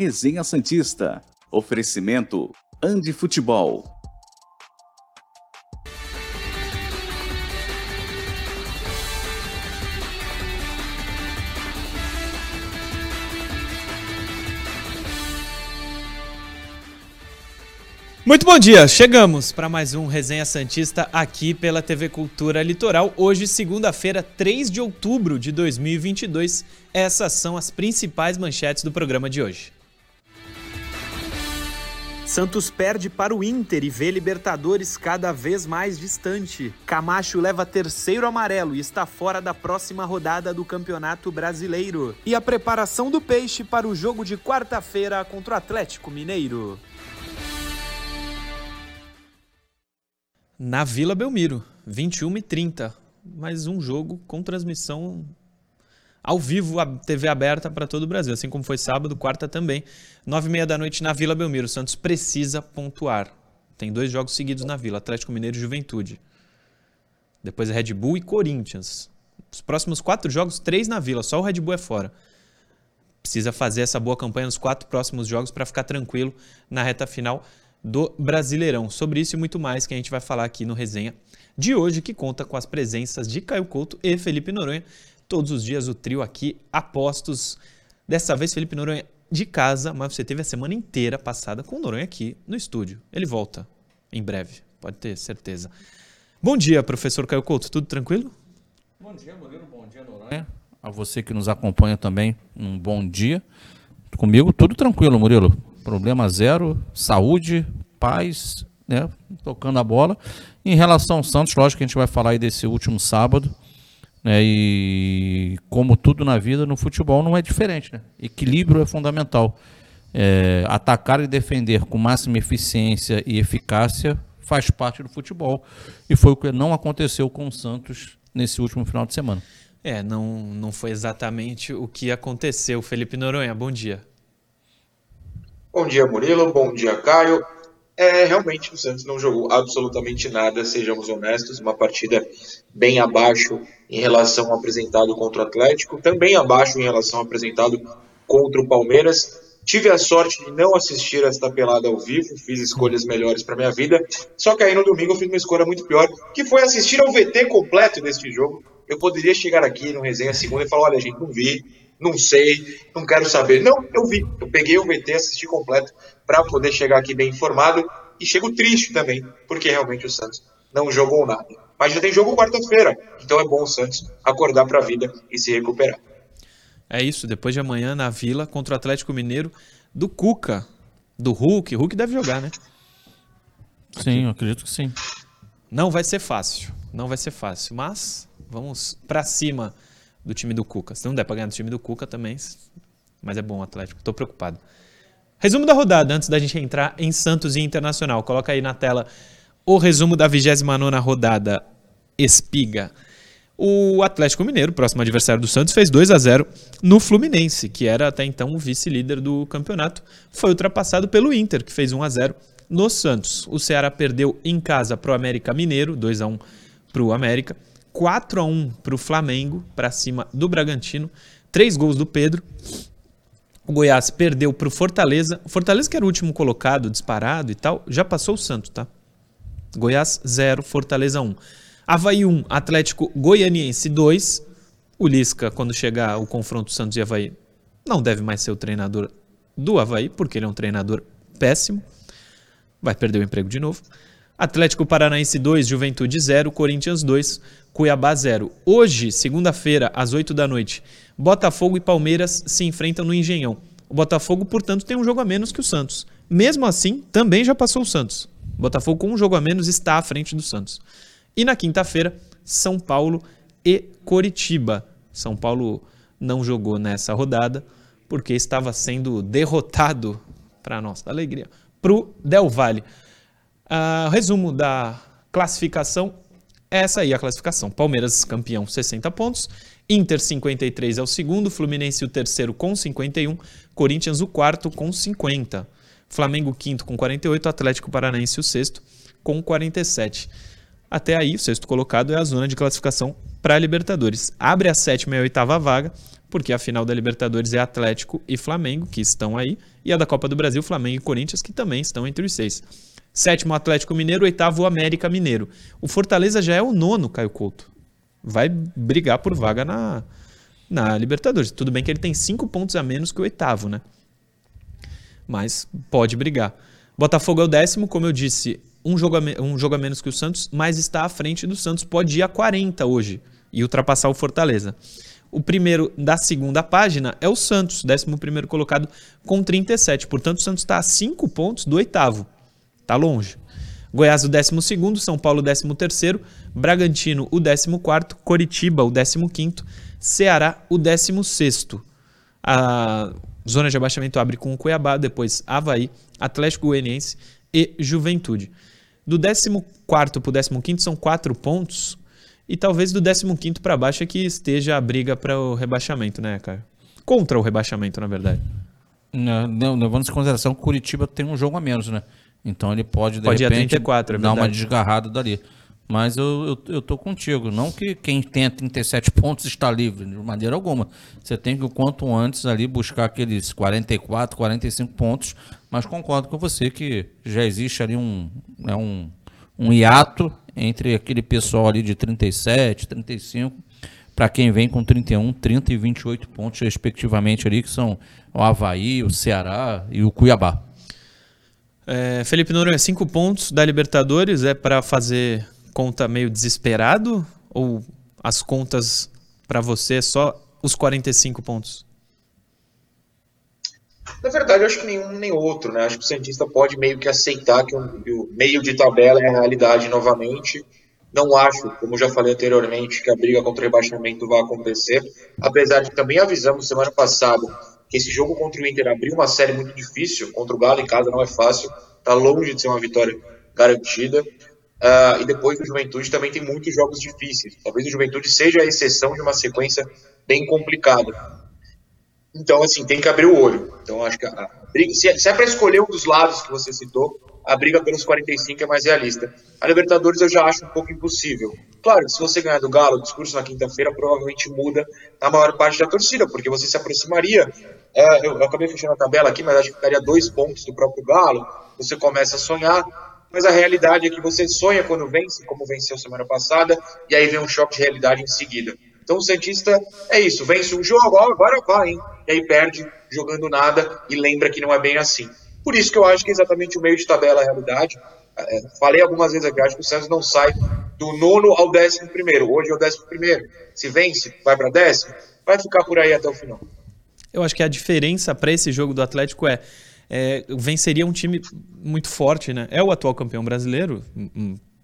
Resenha Santista. Oferecimento Andi Futebol. Muito bom dia, chegamos para mais um Resenha Santista aqui pela TV Cultura Litoral. Hoje, segunda-feira, 3 de outubro de 2022. Essas são as principais manchetes do programa de hoje. Santos perde para o Inter e vê Libertadores cada vez mais distante. Camacho leva terceiro amarelo e está fora da próxima rodada do Campeonato Brasileiro. E a preparação do Peixe para o jogo de quarta-feira contra o Atlético Mineiro. na Vila Belmiro, 21 e 30. Mais um jogo com transmissão ao vivo, a TV aberta para todo o Brasil, assim como foi sábado, quarta também, nove e meia da noite na Vila Belmiro. O Santos precisa pontuar. Tem dois jogos seguidos na Vila, Atlético Mineiro e Juventude. Depois é Red Bull e Corinthians. Os próximos quatro jogos, três na Vila, só o Red Bull é fora. Precisa fazer essa boa campanha nos quatro próximos jogos para ficar tranquilo na reta final do Brasileirão. Sobre isso e muito mais que a gente vai falar aqui no resenha de hoje, que conta com as presenças de Caio Couto e Felipe Noronha. Todos os dias o trio aqui apostos. Dessa vez, Felipe Noronha de casa, mas você teve a semana inteira passada com o Noronha aqui no estúdio. Ele volta em breve, pode ter certeza. Bom dia, professor Caio Couto, tudo tranquilo? Bom dia, Murilo, bom dia, Noronha. A você que nos acompanha também, um bom dia. Comigo, tudo tranquilo, Murilo problema zero, saúde, paz, né, tocando a bola. Em relação ao Santos, lógico que a gente vai falar aí desse último sábado, né, e como tudo na vida, no futebol não é diferente, né? Equilíbrio é fundamental. É, atacar e defender com máxima eficiência e eficácia faz parte do futebol. E foi o que não aconteceu com o Santos nesse último final de semana. É, não, não foi exatamente o que aconteceu. Felipe Noronha, bom dia. Bom dia, Murilo. Bom dia, Caio. É, realmente o Santos não jogou absolutamente nada, sejamos honestos, uma partida bem abaixo em relação ao apresentado contra o Atlético, também abaixo em relação ao apresentado contra o Palmeiras. Tive a sorte de não assistir esta pelada ao vivo, fiz escolhas melhores para minha vida, só que aí no domingo eu fiz uma escolha muito pior, que foi assistir ao VT completo deste jogo. Eu poderia chegar aqui no resenha segunda e falar, olha gente, não vi, não sei, não quero saber. Não, eu vi. Eu peguei o VT, assisti completo para poder chegar aqui bem informado e chego triste também, porque realmente o Santos não jogou nada. Mas já tem jogo quarta-feira, então é bom o Santos acordar para a vida e se recuperar. É isso, depois de amanhã na Vila contra o Atlético Mineiro do Cuca, do Hulk. Hulk deve jogar, né? Sim, eu acredito que sim. Não vai ser fácil, não vai ser fácil, mas vamos para cima do time do Cuca. Se não der para ganhar do time do Cuca também, mas é bom o Atlético, estou preocupado. Resumo da rodada, antes da gente entrar em Santos e Internacional. Coloca aí na tela o resumo da 29 rodada Espiga. O Atlético Mineiro, próximo adversário do Santos, fez 2 a 0 no Fluminense, que era até então o vice-líder do campeonato. Foi ultrapassado pelo Inter, que fez 1 a 0 no Santos. O Ceará perdeu em casa para o América Mineiro, 2 a 1 para o América. 4 a 1 para o Flamengo, para cima do Bragantino. Três gols do Pedro. O Goiás perdeu para o Fortaleza. O Fortaleza, que era o último colocado, disparado e tal, já passou o Santos, tá? Goiás 0, Fortaleza 1. Havaí 1, Atlético Goianiense 2. O Lisca, quando chegar o confronto Santos e Havaí, não deve mais ser o treinador do Havaí, porque ele é um treinador péssimo. Vai perder o emprego de novo. Atlético Paranaense 2, Juventude 0, Corinthians 2, Cuiabá 0. Hoje, segunda-feira, às 8 da noite, Botafogo e Palmeiras se enfrentam no Engenhão. O Botafogo, portanto, tem um jogo a menos que o Santos. Mesmo assim, também já passou o Santos. O Botafogo, com um jogo a menos, está à frente do Santos. E na quinta-feira, São Paulo e Coritiba. São Paulo não jogou nessa rodada porque estava sendo derrotado, para nossa alegria, para o Del Valle. Uh, resumo da classificação essa aí é a classificação. Palmeiras campeão 60 pontos, Inter 53 é o segundo, Fluminense o terceiro com 51, Corinthians o quarto com 50, Flamengo quinto com 48, Atlético Paranaense o sexto com 47. Até aí, o sexto colocado é a zona de classificação para a Libertadores. Abre a sétima e a oitava vaga, porque a final da Libertadores é Atlético e Flamengo, que estão aí, e a da Copa do Brasil, Flamengo e Corinthians, que também estão entre os seis. Sétimo, Atlético Mineiro, oitavo, América Mineiro. O Fortaleza já é o nono, Caio Couto. Vai brigar por vaga na, na Libertadores. Tudo bem que ele tem cinco pontos a menos que o oitavo, né? Mas pode brigar. Botafogo é o décimo, como eu disse, um jogo, um jogo a menos que o Santos, mas está à frente do Santos. Pode ir a 40 hoje e ultrapassar o Fortaleza. O primeiro da segunda página é o Santos, 11 colocado com 37. Portanto, o Santos está a 5 pontos do oitavo. Está longe. Goiás, o 12, São Paulo, o 13, Bragantino, o 14, Coritiba, o 15, Ceará, o 16. A zona de abaixamento abre com o Cuiabá, depois Havaí, Atlético Goianiense e Juventude. Do 14 para o 15 são 4 pontos. E talvez do 15 para baixo é que esteja a briga para o rebaixamento, né, cara? Contra o rebaixamento, na verdade. Não, não, levando em consideração que Curitiba tem um jogo a menos, né? Então ele pode, de pode repente, ir a 34, é dar uma desgarrada dali. Mas eu, eu, eu, tô contigo. Não que quem tem 37 pontos está livre, de maneira alguma. Você tem que, o quanto antes, ali buscar aqueles 44, 45 pontos. Mas concordo com você que já existe ali um, né, um, um hiato entre aquele pessoal ali de 37, 35, para quem vem com 31, 30 e 28 pontos, respectivamente, ali, que são o Havaí, o Ceará e o Cuiabá. É, Felipe Noronha, 5 pontos da Libertadores é para fazer conta meio desesperado? Ou as contas para você é só os 45 pontos? Na verdade, eu acho que nenhum nem outro, né? Acho que o Santista pode meio que aceitar que o, meio de tabela é a realidade novamente. Não acho, como já falei anteriormente, que a briga contra o rebaixamento vai acontecer. Apesar de também avisamos semana passada que esse jogo contra o Inter abriu uma série muito difícil. Contra o Galo em casa não é fácil. Está longe de ser uma vitória garantida. Uh, e depois o Juventude também tem muitos jogos difíceis. Talvez o Juventude seja a exceção de uma sequência bem complicada. Então, assim, tem que abrir o olho. Então, acho que a, briga, se, se é para escolher um dos lados que você citou, a briga pelos 45 é mais realista. A Libertadores eu já acho um pouco impossível. Claro se você ganhar do Galo, o discurso na quinta-feira provavelmente muda na maior parte da torcida, porque você se aproximaria. É, eu, eu, acabei fechando a tabela aqui, mas acho que ficaria dois pontos do próprio Galo. Você começa a sonhar, mas a realidade é que você sonha quando vence, como venceu semana passada, e aí vem um choque de realidade em seguida. Então o Santista é isso, vence um jogo, agora vai, hein? E aí perde jogando nada e lembra que não é bem assim. Por isso que eu acho que é exatamente o meio de tabela a realidade. É, falei algumas vezes aqui, acho que o Santos não sai do nono ao décimo primeiro. Hoje é o décimo primeiro. Se vence, vai para décimo, vai ficar por aí até o final. Eu acho que a diferença para esse jogo do Atlético é, é, venceria um time muito forte, né? É o atual campeão brasileiro,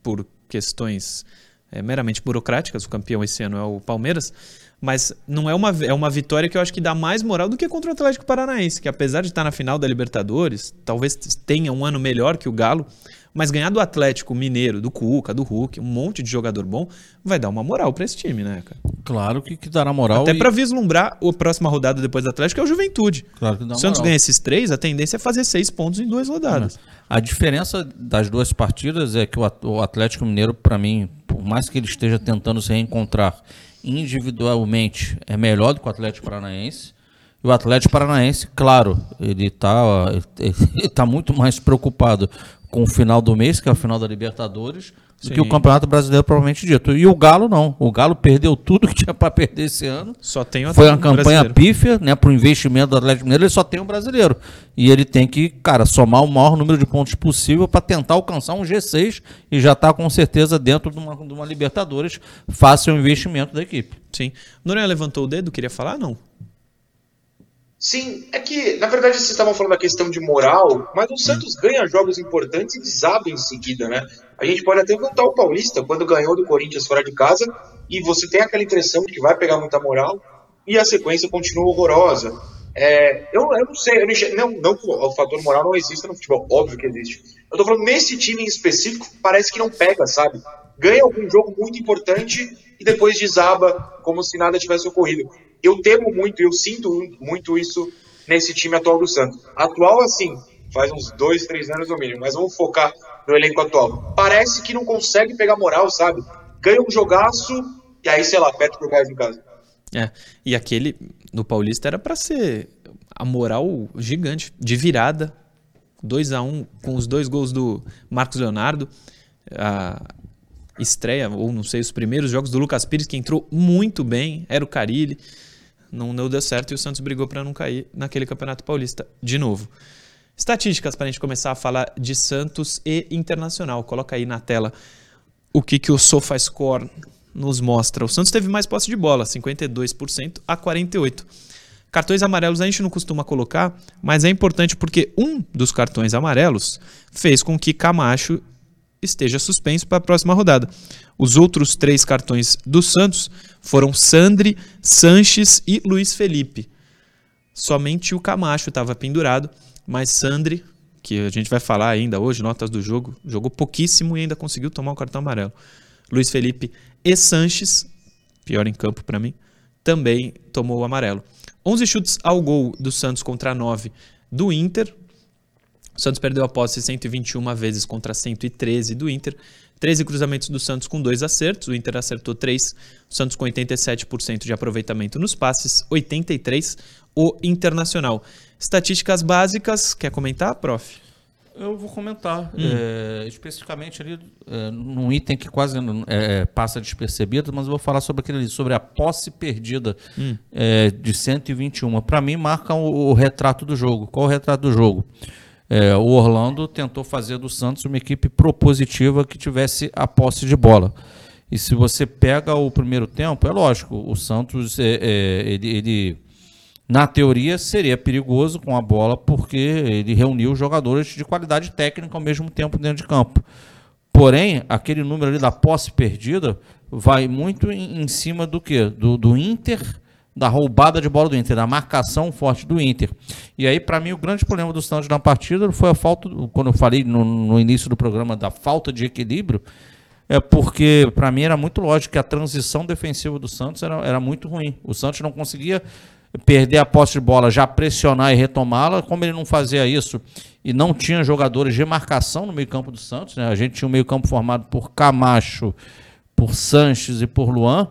por questões é, meramente burocráticas. O campeão esse ano é o Palmeiras. Mas não é uma, é uma vitória que eu acho que dá mais moral do que contra o Atlético Paranaense, que apesar de estar na final da Libertadores, talvez tenha um ano melhor que o Galo, mas ganhar do Atlético Mineiro, do Cuca, do Hulk, um monte de jogador bom, vai dar uma moral para esse time, né, cara? Claro que, que dará moral. Até e... para vislumbrar a próxima rodada depois do Atlético é o Juventude. Claro que dá o Santos ganha esses três, a tendência é fazer seis pontos em duas rodadas. A diferença das duas partidas é que o Atlético Mineiro, para mim, por mais que ele esteja tentando se reencontrar individualmente, é melhor do que o Atlético Paranaense. E o Atlético Paranaense, claro, ele está ele tá muito mais preocupado com o final do mês, que é o final da Libertadores, do que o Campeonato Brasileiro provavelmente dito. E o Galo não. O Galo perdeu tudo que tinha para perder esse ano. Só tem o Foi uma campanha brasileiro. pífia, né, para o investimento do Atlético Mineiro, ele só tem o brasileiro. E ele tem que, cara, somar o maior número de pontos possível para tentar alcançar um G6 e já está com certeza dentro de uma, de uma Libertadores. Faça o investimento da equipe. Sim. Noronha levantou o dedo, queria falar? Não. Sim, é que, na verdade, vocês estavam falando da questão de moral, mas o Santos ganha jogos importantes e desaba em seguida, né? A gente pode até contar o Paulista, quando ganhou do Corinthians fora de casa, e você tem aquela impressão de que vai pegar muita moral, e a sequência continua horrorosa. É, eu, eu, não sei, eu não, não, não, o fator moral não existe no futebol, óbvio que existe. Eu tô falando nesse time em específico, parece que não pega, sabe? Ganha algum jogo muito importante e depois desaba como se nada tivesse ocorrido eu temo muito, eu sinto muito isso nesse time atual do Santos. Atual, assim, faz uns dois, três anos no mínimo, mas vamos focar no elenco atual. Parece que não consegue pegar moral, sabe? Ganha um jogaço e aí, sei lá, perto pro Goiás em casa. É, e aquele no Paulista era para ser a moral gigante, de virada, 2 a 1 um, com os dois gols do Marcos Leonardo. A estreia, ou não sei, os primeiros jogos do Lucas Pires, que entrou muito bem, era o Carilli. Não, não deu certo e o Santos brigou para não cair naquele Campeonato Paulista de novo. Estatísticas para a gente começar a falar de Santos e Internacional. Coloca aí na tela o que, que o SofaScore nos mostra. O Santos teve mais posse de bola, 52% a 48%. Cartões amarelos a gente não costuma colocar, mas é importante porque um dos cartões amarelos fez com que Camacho esteja suspenso para a próxima rodada. Os outros três cartões do Santos foram Sandri, Sanches e Luiz Felipe. Somente o Camacho estava pendurado, mas Sandri, que a gente vai falar ainda hoje, notas do jogo, jogou pouquíssimo e ainda conseguiu tomar o cartão amarelo. Luiz Felipe e Sanches, pior em campo para mim, também tomou o amarelo. 11 chutes ao gol do Santos contra 9 do Inter. O Santos perdeu a posse 121 vezes contra 113 do Inter. 13 cruzamentos do Santos com dois acertos. O Inter acertou 3. O Santos com 87% de aproveitamento nos passes. 83 o Internacional. Estatísticas básicas. Quer comentar, prof? Eu vou comentar, hum. é, especificamente ali é, num item que quase é, passa despercebido, mas eu vou falar sobre aquele ali, sobre a posse perdida hum. É, de 121. Para mim, marca o, o, retrato do jogo. Qual o retrato do jogo? É, o Orlando tentou fazer do Santos uma equipe propositiva que tivesse a posse de bola. E se você pega o primeiro tempo, é lógico, o Santos é, ele, ele na teoria, seria perigoso com a bola, porque ele reuniu jogadores de qualidade técnica ao mesmo tempo dentro de campo. Porém, aquele número ali da posse perdida vai muito em, em cima do que? Do, do Inter, da roubada de bola do Inter, da marcação forte do Inter. E aí, para mim, o grande problema do Santos na partida foi a falta, quando eu falei no, no início do programa da falta de equilíbrio, é porque para mim era muito lógico que a transição defensiva do Santos era, era muito ruim. O Santos não conseguia perder a posse de bola, já pressionar e retomá-la, como ele não fazia isso e não tinha jogadores de marcação no meio-campo do Santos, né? A gente tinha um meio-campo formado por Camacho, por Sanches e por Luan,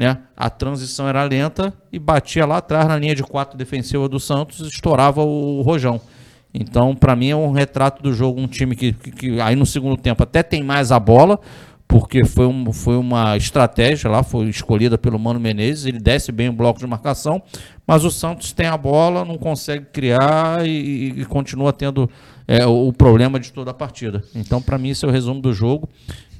né? A transição era lenta e batia lá atrás na linha de quatro defensiva do Santos, estourava o rojão. Então, para mim é um retrato do jogo, um time que, que, que aí no segundo tempo até tem mais a bola, porque foi, um, foi uma estratégia lá, foi escolhida pelo Mano Menezes, ele desce bem o bloco de marcação, mas o Santos tem a bola, não consegue criar e, e continua tendo é, o problema de toda a partida. Então, para mim, esse é o resumo do jogo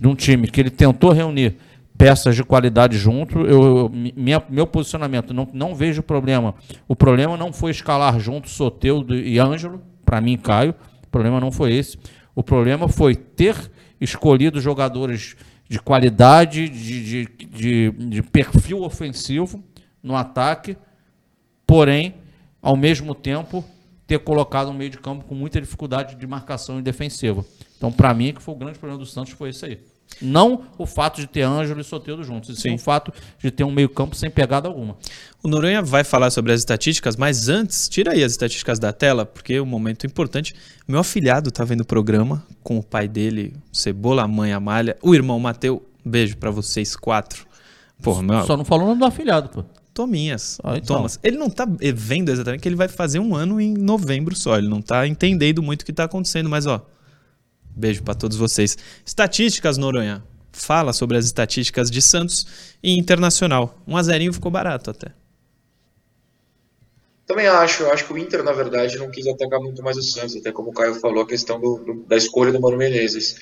de um time que ele tentou reunir peças de qualidade junto. Eu, minha, meu posicionamento, não, não vejo problema. O problema não foi escalar junto Soteudo e Ângelo, para mim, Caio. O problema não foi esse. O problema foi ter escolhido jogadores de qualidade, de, de, de, de perfil ofensivo no ataque, porém, ao mesmo tempo, ter colocado um meio de campo com muita dificuldade de marcação e defensiva. Então, para mim, que foi o grande problema do Santos foi isso aí. Não o fato de ter Ângelo e Soteldo juntos, sim o fato de ter um meio-campo sem pegada alguma. O Noronha vai falar sobre as estatísticas, mas antes, tira aí as estatísticas da tela, porque é um momento importante. Meu afilhado está vendo o programa com o pai dele, Cebola, a mãe Amália, o irmão Mateu. Beijo para vocês quatro. Porra, meu... Só não falou o nome do afilhado, pô. Tominhas. Ah, então. Thomas. Ele não tá vendo exatamente que ele vai fazer um ano em novembro só. Ele não tá entendendo muito o que tá acontecendo, mas ó, Beijo para todos vocês. Estatísticas, Noronha. Fala sobre as estatísticas de Santos e Internacional. Um a zerinho ficou barato até. Também acho. Acho que o Inter, na verdade, não quis atacar muito mais o Santos. Até como o Caio falou, a questão do, do, da escolha do Mano Menezes.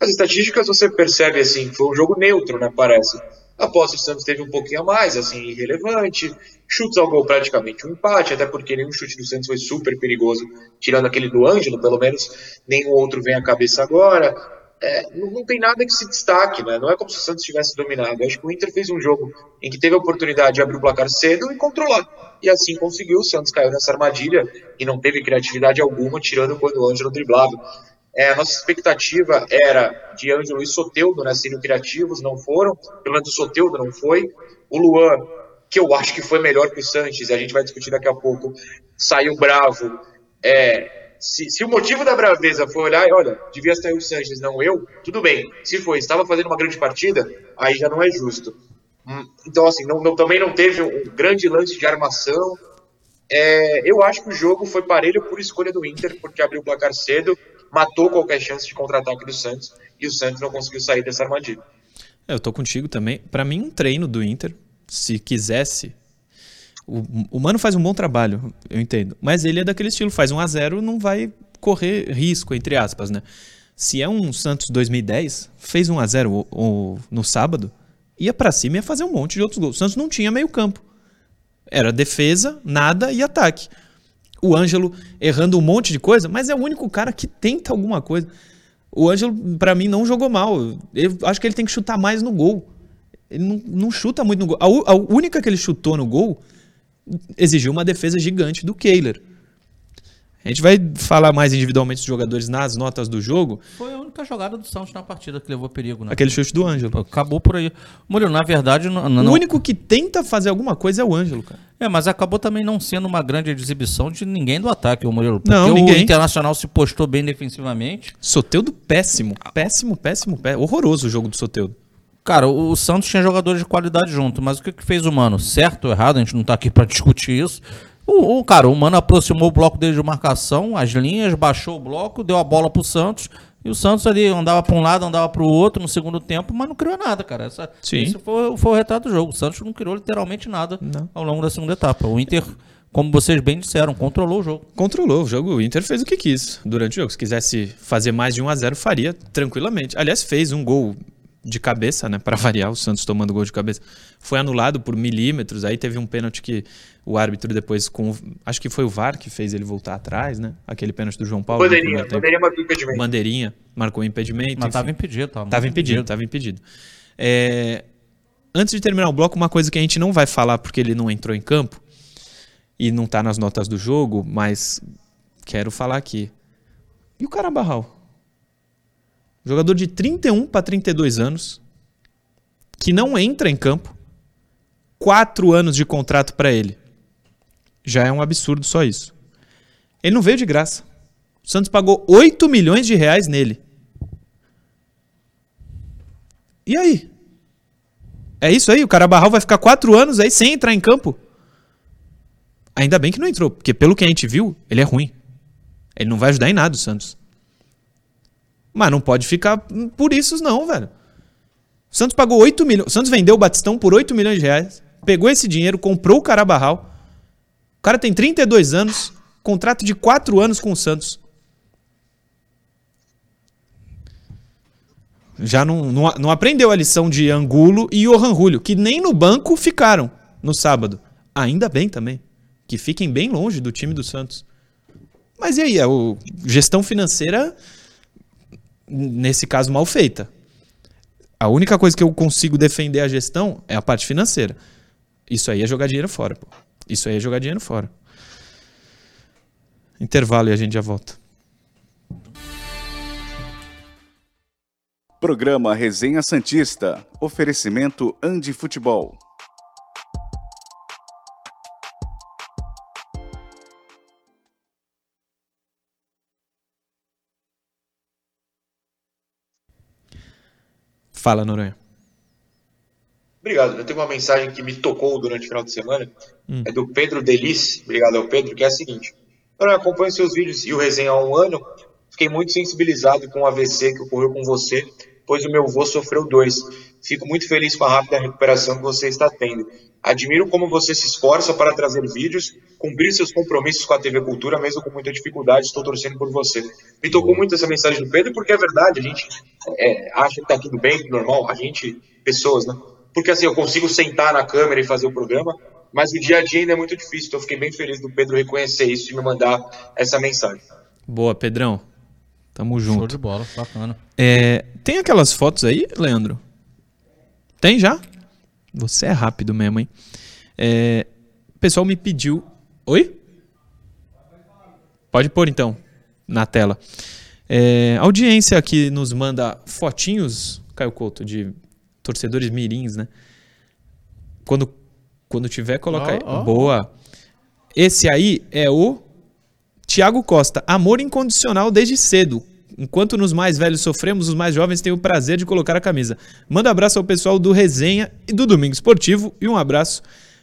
As estatísticas você percebe assim, foi um jogo neutro, né? Parece. A do Santos teve um pouquinho a mais, assim, irrelevante. Chutes ao gol praticamente um empate, até porque nenhum chute do Santos foi super perigoso, tirando aquele do Ângelo, pelo menos nenhum outro vem à cabeça agora. É, não, não, tem nada que se destaque, né? Não é como se o Santos tivesse dominado. acho que o Inter fez um jogo em que teve a oportunidade de abrir o placar cedo e controlar. E assim conseguiu. O Santos caiu nessa armadilha e não teve criatividade alguma, tirando quando o Ângelo driblava. É, a nossa expectativa era de Ângelo e Soteudo né, serem criativos, não foram. Pelo menos o Soteudo não foi. O Luan, que eu acho que foi melhor que o Sanches, a gente vai discutir daqui a pouco, saiu bravo. É, se, se, o motivo da braveza foi olhar, olha, devia sair o Sanches, não eu, tudo bem. Se foi, estava fazendo uma grande partida, aí já não é justo. Hum, então, assim, não, não, também não teve um grande lance de armação. É, eu acho que o jogo foi parelho por escolha do Inter, porque abriu o placar cedo, matou qualquer chance de contra-ataque do Santos, e o Santos não conseguiu sair dessa armadilha. É, eu tô contigo também. Para mim, um treino do Inter, se quisesse, o, o Mano faz um bom trabalho, eu entendo. Mas ele é daquele estilo, faz 1 a 0 não vai correr risco, entre aspas, né? Se é um Santos 2010, fez 1 a 0 o, o, no sábado, ia para cima e ia fazer um monte de outros gols. O Santos não tinha meio campo. Era defesa, nada e ataque. O Ângelo errando um monte de coisa, mas é o único cara que tenta alguma coisa. O Ângelo, para mim, não jogou mal. Eu acho que ele tem que chutar mais no gol. Ele não, não chuta muito no gol. A, a única que ele chutou no gol exigiu uma defesa gigante do Kehler. A gente vai falar mais individualmente dos jogadores nas notas do jogo. Foi a única jogada do Santos na partida que levou perigo, né? Aquele chute do Ângelo. Acabou por aí. Murilo, na verdade. Não, não... O único que tenta fazer alguma coisa é o Ângelo, cara. É, mas acabou também não sendo uma grande exibição de ninguém do ataque, o Murilo. Porque não, ninguém. o Internacional se postou bem defensivamente. Soteudo péssimo. Péssimo, péssimo, péssimo. Horroroso o jogo do Soteudo. Cara, o Santos tinha jogadores de qualidade junto, mas o que, que fez o Mano? Certo ou errado? A gente não tá aqui para discutir isso. O, o, cara, o Mano aproximou o bloco dele de marcação, as linhas, baixou o bloco, deu a bola pro Santos. E o Santos ali andava para um lado, andava para o outro no segundo tempo, mas não criou nada, cara. Essa, Sim. Esse foi, foi o retrato do jogo. O Santos não criou literalmente nada não. ao longo da segunda etapa. O Inter, como vocês bem disseram, controlou o jogo. Controlou o jogo. O Inter fez o que quis durante o jogo. Se quisesse fazer mais de 1 a 0 faria tranquilamente. Aliás, fez um gol de cabeça, né? Para variar, o Santos tomando gol de cabeça. Foi anulado por milímetros. Aí teve um pênalti que o árbitro depois, com acho que foi o VAR que fez ele voltar atrás, né? Aquele pênalti do João Paulo. Bandeirinha, bandeirinha marcou impedimento. Bandeirinha marcou impedimento. Mas estava impedido. Estava impedido, estava impedido. É, antes de terminar o bloco, uma coisa que a gente não vai falar porque ele não entrou em campo e não está nas notas do jogo, mas quero falar aqui. E o Carabarral? Jogador de 31 para 32 anos, que não entra em campo, quatro anos de contrato para ele. Já é um absurdo só isso. Ele não veio de graça. O Santos pagou 8 milhões de reais nele. E aí? É isso aí? O Carabarral vai ficar quatro anos aí sem entrar em campo? Ainda bem que não entrou, porque pelo que a gente viu, ele é ruim. Ele não vai ajudar em nada o Santos. Mas não pode ficar por isso, não, velho. O Santos pagou 8 milhões. O Santos vendeu o Batistão por 8 milhões de reais. Pegou esse dinheiro, comprou o Carabarral. O cara tem 32 anos, contrato de 4 anos com o Santos. Já não, não, não aprendeu a lição de Angulo e Johan Julio, que nem no banco ficaram no sábado. Ainda bem também. Que fiquem bem longe do time do Santos. Mas e aí? A gestão financeira nesse caso, mal feita. A única coisa que eu consigo defender a gestão é a parte financeira. Isso aí é jogar dinheiro fora, pô. Isso aí é jogar dinheiro fora. Intervalo e a gente já volta. Programa Resenha Santista. Oferecimento Andi Futebol. Fala, Noronha. Obrigado. Eu tenho uma mensagem que me tocou durante o final de semana. Hum. É do Pedro Delis. Obrigado ao Pedro, que é a seguinte. Eu acompanho seus vídeos e o resenha há um ano. Fiquei muito sensibilizado com o AVC que ocorreu com você, pois o meu avô sofreu dois. Fico muito feliz com a rápida recuperação que você está tendo. Admiro como você se esforça para trazer vídeos, cumprir seus compromissos com a TV Cultura, mesmo com muita dificuldade. Estou torcendo por você. Me tocou muito essa mensagem do Pedro, porque é verdade, a gente é, acha que está tudo bem, tudo normal, a gente, pessoas, né? Porque assim, eu consigo sentar na câmera e fazer o programa, mas o dia a dia ainda é muito difícil. Então eu fiquei bem feliz do Pedro reconhecer isso e me mandar essa mensagem. Boa, Pedrão. Tamo junto. Show de bola, bacana. É, tem aquelas fotos aí, Leandro? Tem já? Você é rápido mesmo, hein? É, o pessoal me pediu. Oi? Pode pôr então, na tela. É, audiência que nos manda fotinhos, Caio Couto, de torcedores mirins, né? Quando, quando tiver, coloca oh, aí. Oh. Boa. Esse aí é o Tiago Costa, amor incondicional desde cedo. Enquanto nos mais velhos sofremos, os mais jovens têm o prazer de colocar a camisa. Manda um abraço ao pessoal do Resenha e do Domingo Esportivo e um abraço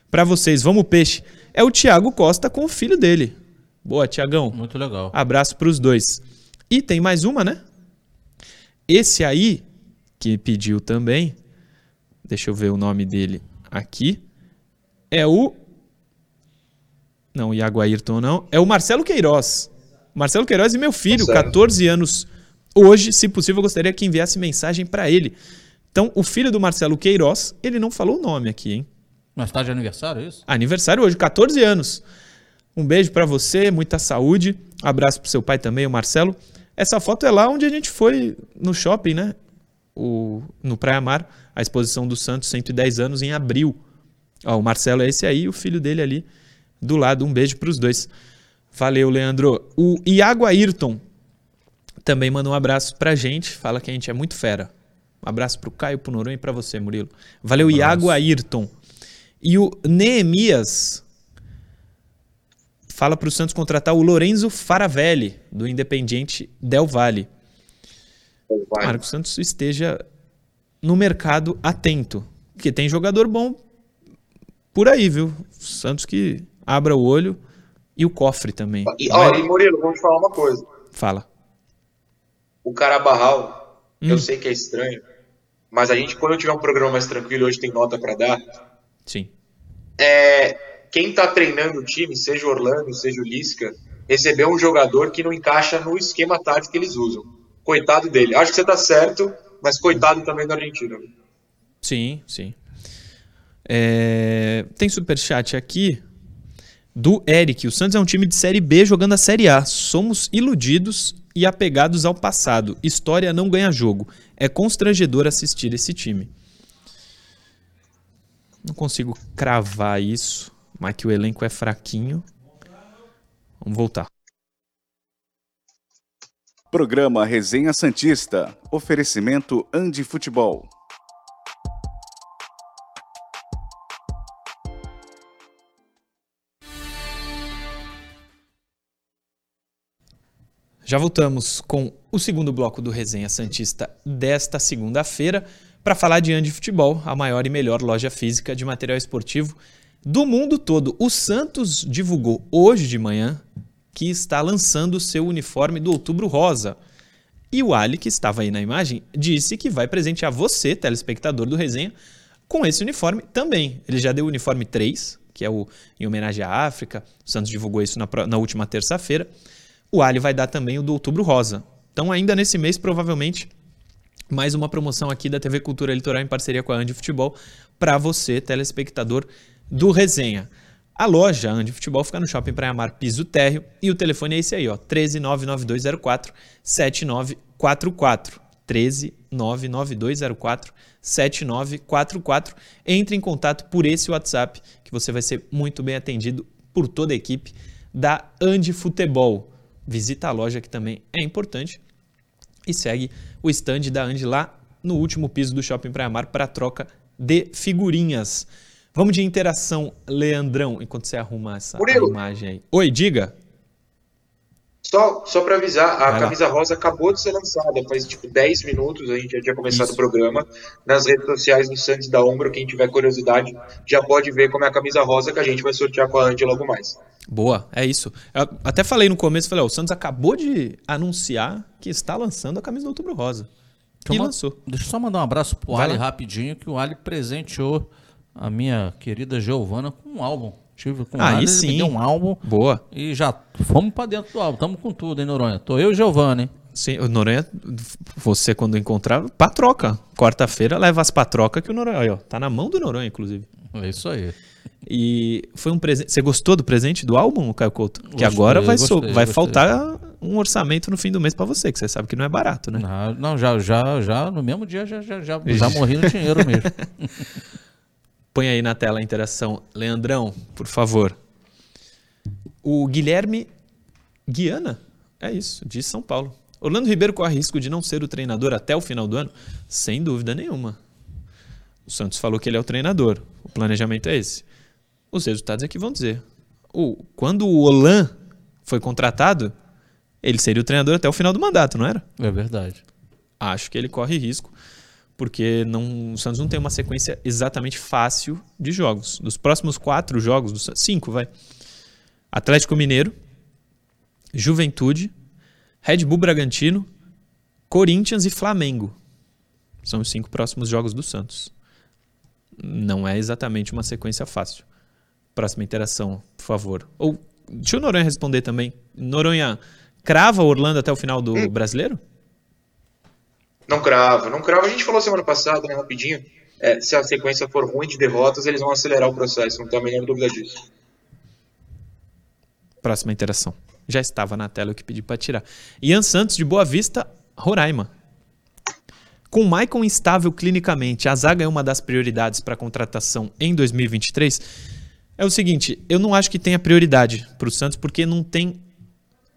para vocês. Vamos peixe. É o Tiago Costa com o filho dele. Boa, Tiagão. Muito legal. Abraço para os dois. E tem mais uma, né? Esse aí, que pediu também, deixa eu ver o nome dele aqui, é o. Não, o Iago Ayrton não. É o Marcelo Queiroz. Marcelo Queiroz e meu filho, Marcelo. 14 anos. Hoje, se possível, eu gostaria que enviasse mensagem para ele. Então, o filho do Marcelo Queiroz, ele não falou o nome aqui, hein? Mas tá de aniversário, é isso? Aniversário hoje, 14 anos. Um beijo pra você, muita saúde. Abraço pro seu pai também, o Marcelo. Essa foto é lá onde a gente foi no shopping, né? O, no Praia Mar, a exposição do Santos 110 anos em abril. Ó, o Marcelo é esse aí, o filho dele ali do lado. Um beijo pros dois. Valeu, Leandro. O Iago Ayrton também manda um abraço pra gente. Fala que a gente é muito fera. Um abraço pro Caio, pro Noronha e pra você, Murilo. Valeu, Um. Iago Ayrton. E o Neemias fala para o Santos contratar o Lorenzo Faravelli, do Independiente Del Valle. Vai. O Santos esteja no mercado atento. Porque tem jogador bom por aí, viu? O Santos que abra o olho e o cofre também. E, ó, e Murilo, vou te falar uma coisa. Fala. O Carabarral, Hum. eu sei que é estranho, mas a gente, quando tiver um programa mais tranquilo, hoje tem nota pra dar. Sim. É, quem tá treinando o time, seja o Orlando, seja o Lisca, recebeu um jogador que não encaixa no esquema tático que eles usam. Coitado dele. Acho que você tá certo, mas coitado também do argentino. Sim, sim. É, Tem superchat aqui do Eric. O Santos é um time de Série B jogando a Série A. Somos iludidos e apegados ao passado. História não ganha jogo. É constrangedor assistir esse time. Não consigo cravar isso, mas que o elenco é fraquinho. Vamos voltar. Programa Resenha Santista. Oferecimento Andi Futebol. Já voltamos com o segundo bloco do Resenha Santista desta segunda-feira para falar de Andi Futebol, a maior e melhor loja física de material esportivo do mundo todo. O Santos divulgou hoje de manhã que está lançando o seu uniforme do Outubro Rosa. E o Ali, que estava aí na imagem, disse que vai presentear você, telespectador do Resenha, com esse uniforme também. Ele já deu o uniforme 3, que é o em homenagem à África. O Santos divulgou isso na, na última terça-feira. O Ali vai dar também o do Outubro Rosa. Então, ainda nesse mês, provavelmente, mais uma promoção aqui da TV Cultura Litoral em parceria com a Andi Futebol para você, telespectador do Resenha. A loja Andi Futebol fica no Shopping Praia Mar Piso Térreo e o telefone é esse aí, ó, 1399204 7944. 1399204 7944. Entre em contato por esse WhatsApp que você vai ser muito bem atendido por toda a equipe da Andi Futebol. Visita a loja que também é importante e segue o stand da Andy lá no último piso do Shopping Praia Mar para troca de figurinhas. Vamos de interação, Leandrão, enquanto você arruma essa Murilo. imagem aí. Oi, diga. Só, só para avisar, a Vai lá. camisa rosa acabou de ser lançada, faz tipo 10 minutos, a gente já tinha começado Isso. o programa. Nas redes sociais do Santos da Ombro, quem tiver curiosidade já pode ver como é a camisa rosa que a gente vai sortear com a Andy logo mais. Boa, é isso. Eu até falei no começo, falei, ó, o Santos acabou de anunciar que está lançando a camisa do Outubro Rosa. Deixa E eu lançou. Deixa eu só mandar um abraço pro Vai Ali lá. rapidinho, que o Ali presenteou a minha querida Giovana com um álbum. Tive com Aí Ali, ele sim. me deu um álbum Boa. e já fomos pra dentro do álbum. Tamo com tudo, hein, Noronha? Tô eu e Giovana, hein? Sim, o Noronha, você quando encontrar, pra troca. Quarta-feira leva as pra troca que o Noronha, aí, ó, tá na mão do Noronha, inclusive. É isso aí. E foi um presente. Você gostou do presente do álbum, Caio Couto? Que Gostei, agora vai, so- gostei, vai gostei. faltar um orçamento no fim do mês pra você, que você sabe que não é barato, né? Ah, não, já, já, já, no mesmo dia já, já, já, já morri no dinheiro mesmo. Põe aí na tela a interação. Leandrão, por favor. O Guilherme Guiana, é isso, de São Paulo. Orlando Ribeiro corre risco de não ser o treinador até o final do ano? Sem dúvida nenhuma. O Santos falou que ele é o treinador. O planejamento é esse. Os resultados é que vão dizer. O, quando o Olan foi contratado, ele seria o treinador até o final do mandato, não era? É verdade. Acho que ele corre risco, porque não, o Santos não tem uma sequência exatamente fácil de jogos. Dos próximos quatro jogos, dos, cinco, vai. Atlético Mineiro, Juventude, Red Bull Bragantino, Corinthians e Flamengo. São os cinco próximos jogos do Santos. Não é exatamente uma sequência fácil. Próxima interação, por favor. Ou deixa o Noronha responder também. Noronha, crava Orlando até o final do hum. brasileiro? Não crava, não crava. A gente falou semana passada, né, rapidinho. É, se a sequência for ruim de derrotas, eles vão acelerar o processo, não tenho a menor dúvida disso. Próxima interação. Já estava na tela o que pedi para tirar. Ian Santos de Boa Vista, Roraima. Com Maicon instável clinicamente, a zaga é uma das prioridades para a contratação em 2023. É o seguinte, eu não acho que tenha prioridade para o Santos porque não tem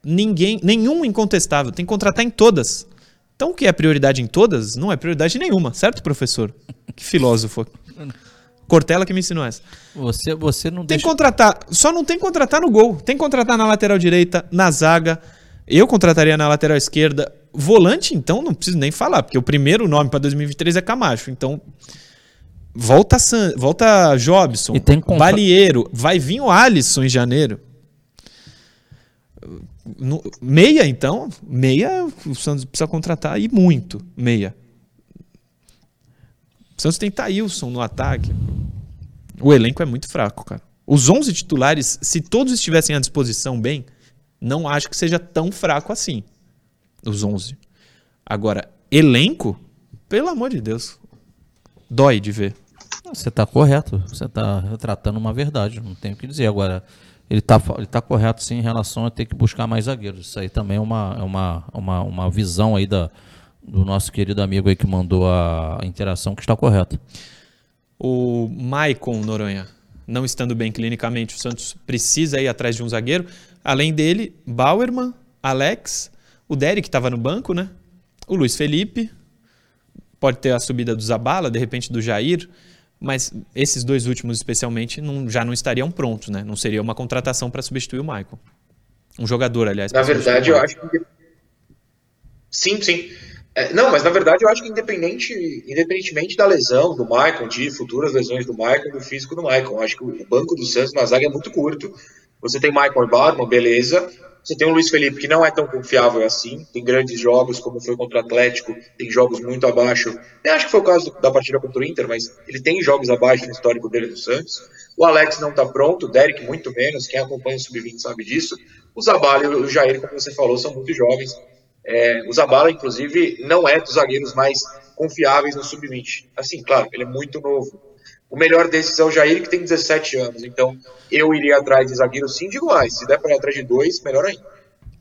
ninguém, nenhum incontestável. Tem que contratar em todas. Então o que é prioridade em todas não é prioridade nenhuma, certo, professor? Que filósofo. Cortella que me ensinou essa. Você, você não tem deixa... contratar, só não tem que contratar no gol. Tem que contratar na lateral direita, na zaga. Eu contrataria na lateral esquerda. Volante, então, não preciso nem falar, porque o primeiro nome para 2023 é Camacho. Então, volta San, volta Jobson, Balieiro, vai vir o Alisson em janeiro. No, meia, então, meia o Santos precisa contratar e muito, meia. O Santos tem Thailson no ataque. O elenco é muito fraco, cara. Os 11 titulares, se todos estivessem à disposição bem, não acho que seja tão fraco assim. Os 11. Agora, elenco, pelo amor de Deus, dói de ver. Você está correto. Você está retratando uma verdade. Não tenho o que dizer. Agora, ele está ele tá correto sim em relação a ter que buscar mais zagueiros. Isso aí também é uma, é uma, uma, uma visão aí da, do nosso querido amigo aí que mandou a interação que está correta. O Maicon Noronha, não estando bem clinicamente, o Santos precisa ir atrás de um zagueiro. Além dele, Bauerman, Alex, o Derek estava no banco, né? O Luiz Felipe, pode ter a subida do Zabala, de repente do Jair, mas esses dois últimos especialmente não, já não estariam prontos, né? Não seria uma contratação para substituir o Michael. Um jogador, aliás. Na verdade, eu acho que sim, sim. É, não, mas na verdade eu acho que independente, independentemente da lesão do Michael, de futuras lesões do Michael, do físico do Michael, acho que o banco do Santos na zaga é muito curto. Você tem Michael Barman, beleza. Você tem o Luiz Felipe, que não é tão confiável assim. Tem grandes jogos, como foi contra o Atlético, tem jogos muito abaixo. Eu acho que foi o caso da partida contra o Inter, mas ele tem jogos abaixo no histórico dele do Santos. O Alex não está pronto, o Derek muito menos. Quem acompanha o Sub-20 sabe disso. O Zabala e o Jair, como você falou, são muito jovens. É, o Zabala, inclusive, não é dos zagueiros mais confiáveis no sub-20. Assim, claro, ele é muito novo. O melhor desses é o Jair, que tem 17 anos. Então, eu iria atrás de zagueiro sim, digo mais. Se der para ir atrás de dois, melhor ainda.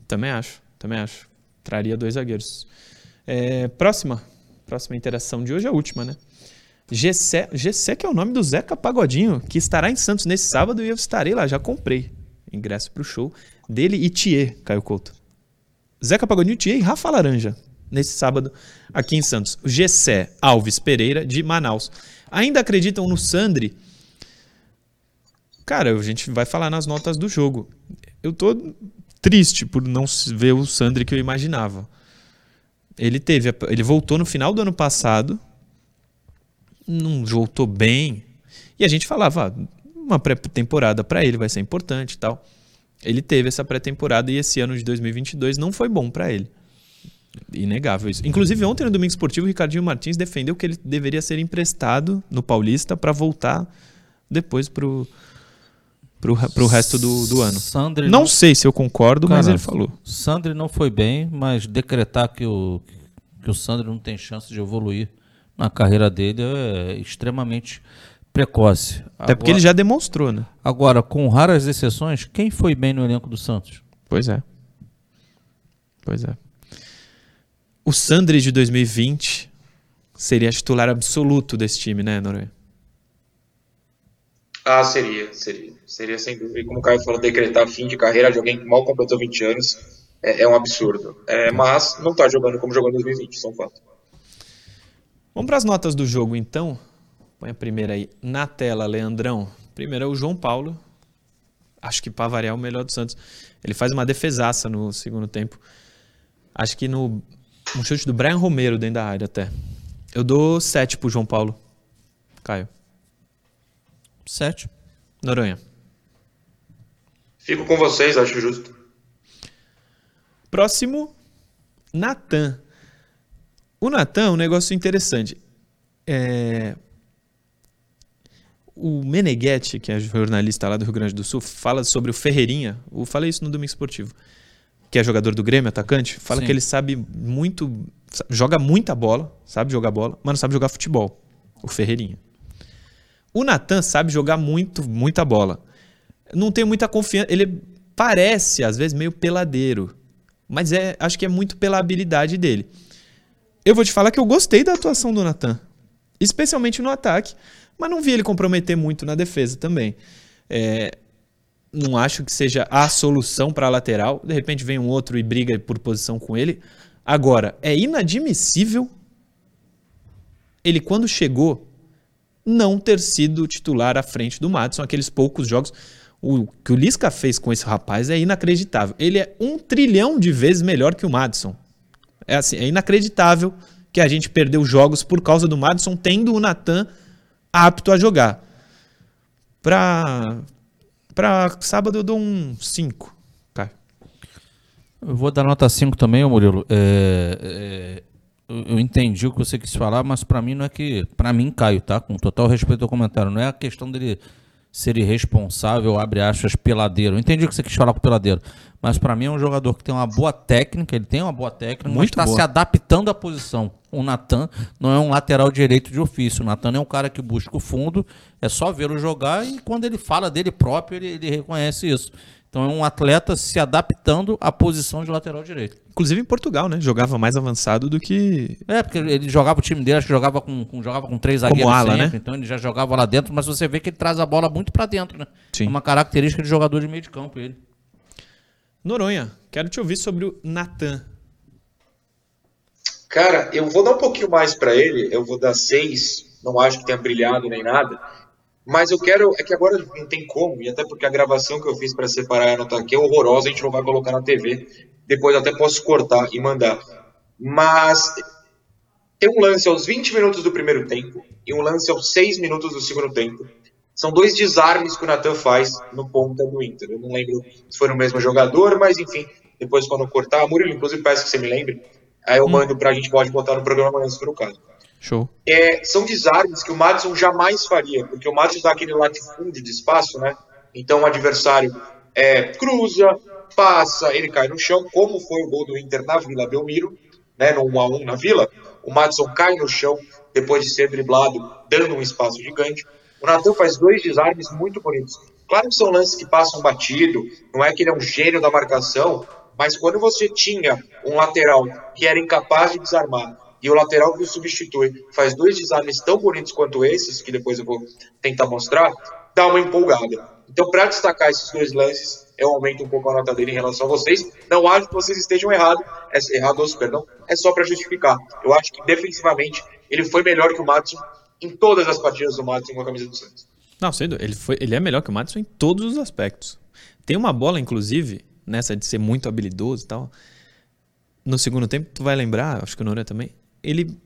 Também acho, também acho. Traria dois zagueiros. É, próxima. Próxima interação de hoje é a última, né? Gessé, Gessé, que é o nome do Zeca Pagodinho, que estará em Santos nesse sábado e eu estarei lá. Já comprei ingresso para o show dele e Thier, Caio Couto. Zeca Pagodinho, Tia e Rafa Laranja, nesse sábado aqui em Santos. Gessé Alves Pereira, de Manaus. Ainda acreditam no Sandri? Cara, a gente vai falar nas notas do jogo. Eu tô triste por não ver o Sandri que eu imaginava. Ele teve, ele voltou no final do ano passado, não voltou bem. E a gente falava, ah, uma pré-temporada para ele vai ser importante e tal ele teve essa pré-temporada e esse ano de 2022 não foi bom para ele. Inegável isso. Inclusive, ontem no Domingo Esportivo, o Ricardinho Martins defendeu que ele deveria ser emprestado no Paulista para voltar depois pro, pro, pro resto do, do ano. Sandri não, não sei se eu concordo, Cara, mas ele falou. Sandri não foi bem, mas decretar que o, que o Sandri não tem chance de evoluir na carreira dele é extremamente precoce. Até agora, porque ele já demonstrou, né? Agora, com raras exceções, quem foi bem no elenco do Santos? Pois é. Pois é. O Sandri de 2020 seria titular absoluto desse time, né, Noronha? Ah, seria, seria. Seria sem dúvida. E como o Caio falou, decretar fim de carreira de alguém que mal completou 20 anos é, é um absurdo. É, mas não está jogando como jogou em 2020, são fato. Vamos para as notas do jogo, então. Põe a primeira aí na tela, Leandrão. Primeiro é o João Paulo. acho que para variar o melhor do Santos. Ele faz uma defesaça no segundo tempo. Acho que no um chute do Brian Romero dentro da área até. Eu dou 7 pro João Paulo. Caio. 7. Noronha. Fico com vocês, acho justo. Próximo, Natan. O Natan é um negócio interessante. É... O Meneghetti, que é jornalista lá do Rio Grande do Sul, fala sobre o Ferreirinha. Eu falei isso no Domingo Esportivo. Que é jogador do Grêmio, atacante. Fala Sim. que ele sabe muito. Joga muita bola, sabe jogar bola, mas não sabe jogar futebol. O Ferreirinha. O Natan sabe jogar muito, muita bola. Não tem muita confiança. Ele parece, às vezes, meio peladeiro. Mas é, acho que é muito pela habilidade dele. Eu vou te falar que eu gostei da atuação do Natan. Especialmente no ataque. Mas não vi ele comprometer muito na defesa também. É, não acho que seja a solução para a lateral. De repente vem um outro e briga por posição com ele. Agora, é inadmissível ele, quando chegou, não ter sido titular à frente do Madison. Aqueles poucos jogos. O que o Lisca fez com esse rapaz é inacreditável. Ele é um trilhão de vezes melhor que o Madison. É assim, é inacreditável que a gente perdeu jogos por causa do Madison tendo o Natan apto a jogar. Pra, pra sábado eu dou um 5. Caio. Eu vou dar nota 5 também, Murilo. É, é, eu entendi o que você quis falar, mas pra mim não é que. Pra mim, Caio, tá? Com total respeito ao comentário. Não é a questão dele ser irresponsável, abre aspas, peladeiro. Entendi o que você quis falar com o peladeiro. Mas pra mim é um jogador que tem uma boa técnica, ele tem uma boa técnica, mas Muito está boa. se adaptando à posição. O Natan não é um lateral direito de ofício. O Natan é um cara que busca o fundo, é só vê-lo jogar e quando ele fala dele próprio, ele, ele reconhece isso. Então é um atleta se adaptando à posição de lateral direito. Inclusive em Portugal, né? Jogava mais avançado do que. É, porque ele jogava o time dele, acho que jogava com, com- jogava com três zagueiros ala, sempre, né? então ele já jogava lá dentro, mas você vê que ele traz a bola muito pra dentro, né? Sim. É Uma característica de jogador de meio de campo, ele. Noronha, quero te ouvir sobre o Natan. Cara, eu vou dar um pouquinho mais pra ele, eu vou dar seis, não acho que tenha brilhado nem nada, mas eu quero, é que agora não tem como, e até porque a gravação que eu fiz pra separar e anotar aqui é horrorosa, a gente não vai colocar na TV, depois até posso cortar e mandar. Mas tem um lance aos 20 minutos do primeiro tempo e um lance aos 6 minutos do segundo tempo. São dois desarmes que o Natan faz no ponta do Inter. Eu não lembro se foi no mesmo jogador, mas enfim, depois quando eu cortar, Murilo, inclusive peço que você me lembre, aí eu mando pra gente, pode botar no programa amanhã se for o caso. Show. É, são desarmes que o Madison jamais faria, porque o Madison dá aquele latifúndio de espaço, né? Então o adversário é, cruza, passa, ele cai no chão, como foi o gol do Inter na Vila Belmiro, né, no 1x1 na Vila. O Madison cai no chão depois de ser driblado, dando um espaço gigante. O Natan faz dois desarmes muito bonitos. Claro que são lances que passam batido, não é que ele é um gênio da marcação, mas quando você tinha um lateral que era incapaz de desarmar e o lateral que o substitui faz dois desarmes tão bonitos quanto esses, que depois eu vou tentar mostrar, dá uma empolgada. Então, para destacar esses dois lances, eu aumento um pouco a nota dele em relação a vocês. Não acho que vocês estejam errados, é, errados, perdão, é só para justificar. Eu acho que defensivamente ele foi melhor que o Madison em todas as partidas do Madison com a camisa do Santos. Não, dúvida. Ele, foi, ele é melhor que o Madison em todos os aspectos. Tem uma bola, inclusive, nessa de ser muito habilidoso e tal. No segundo tempo, tu vai lembrar, acho que o Noronha também. Ele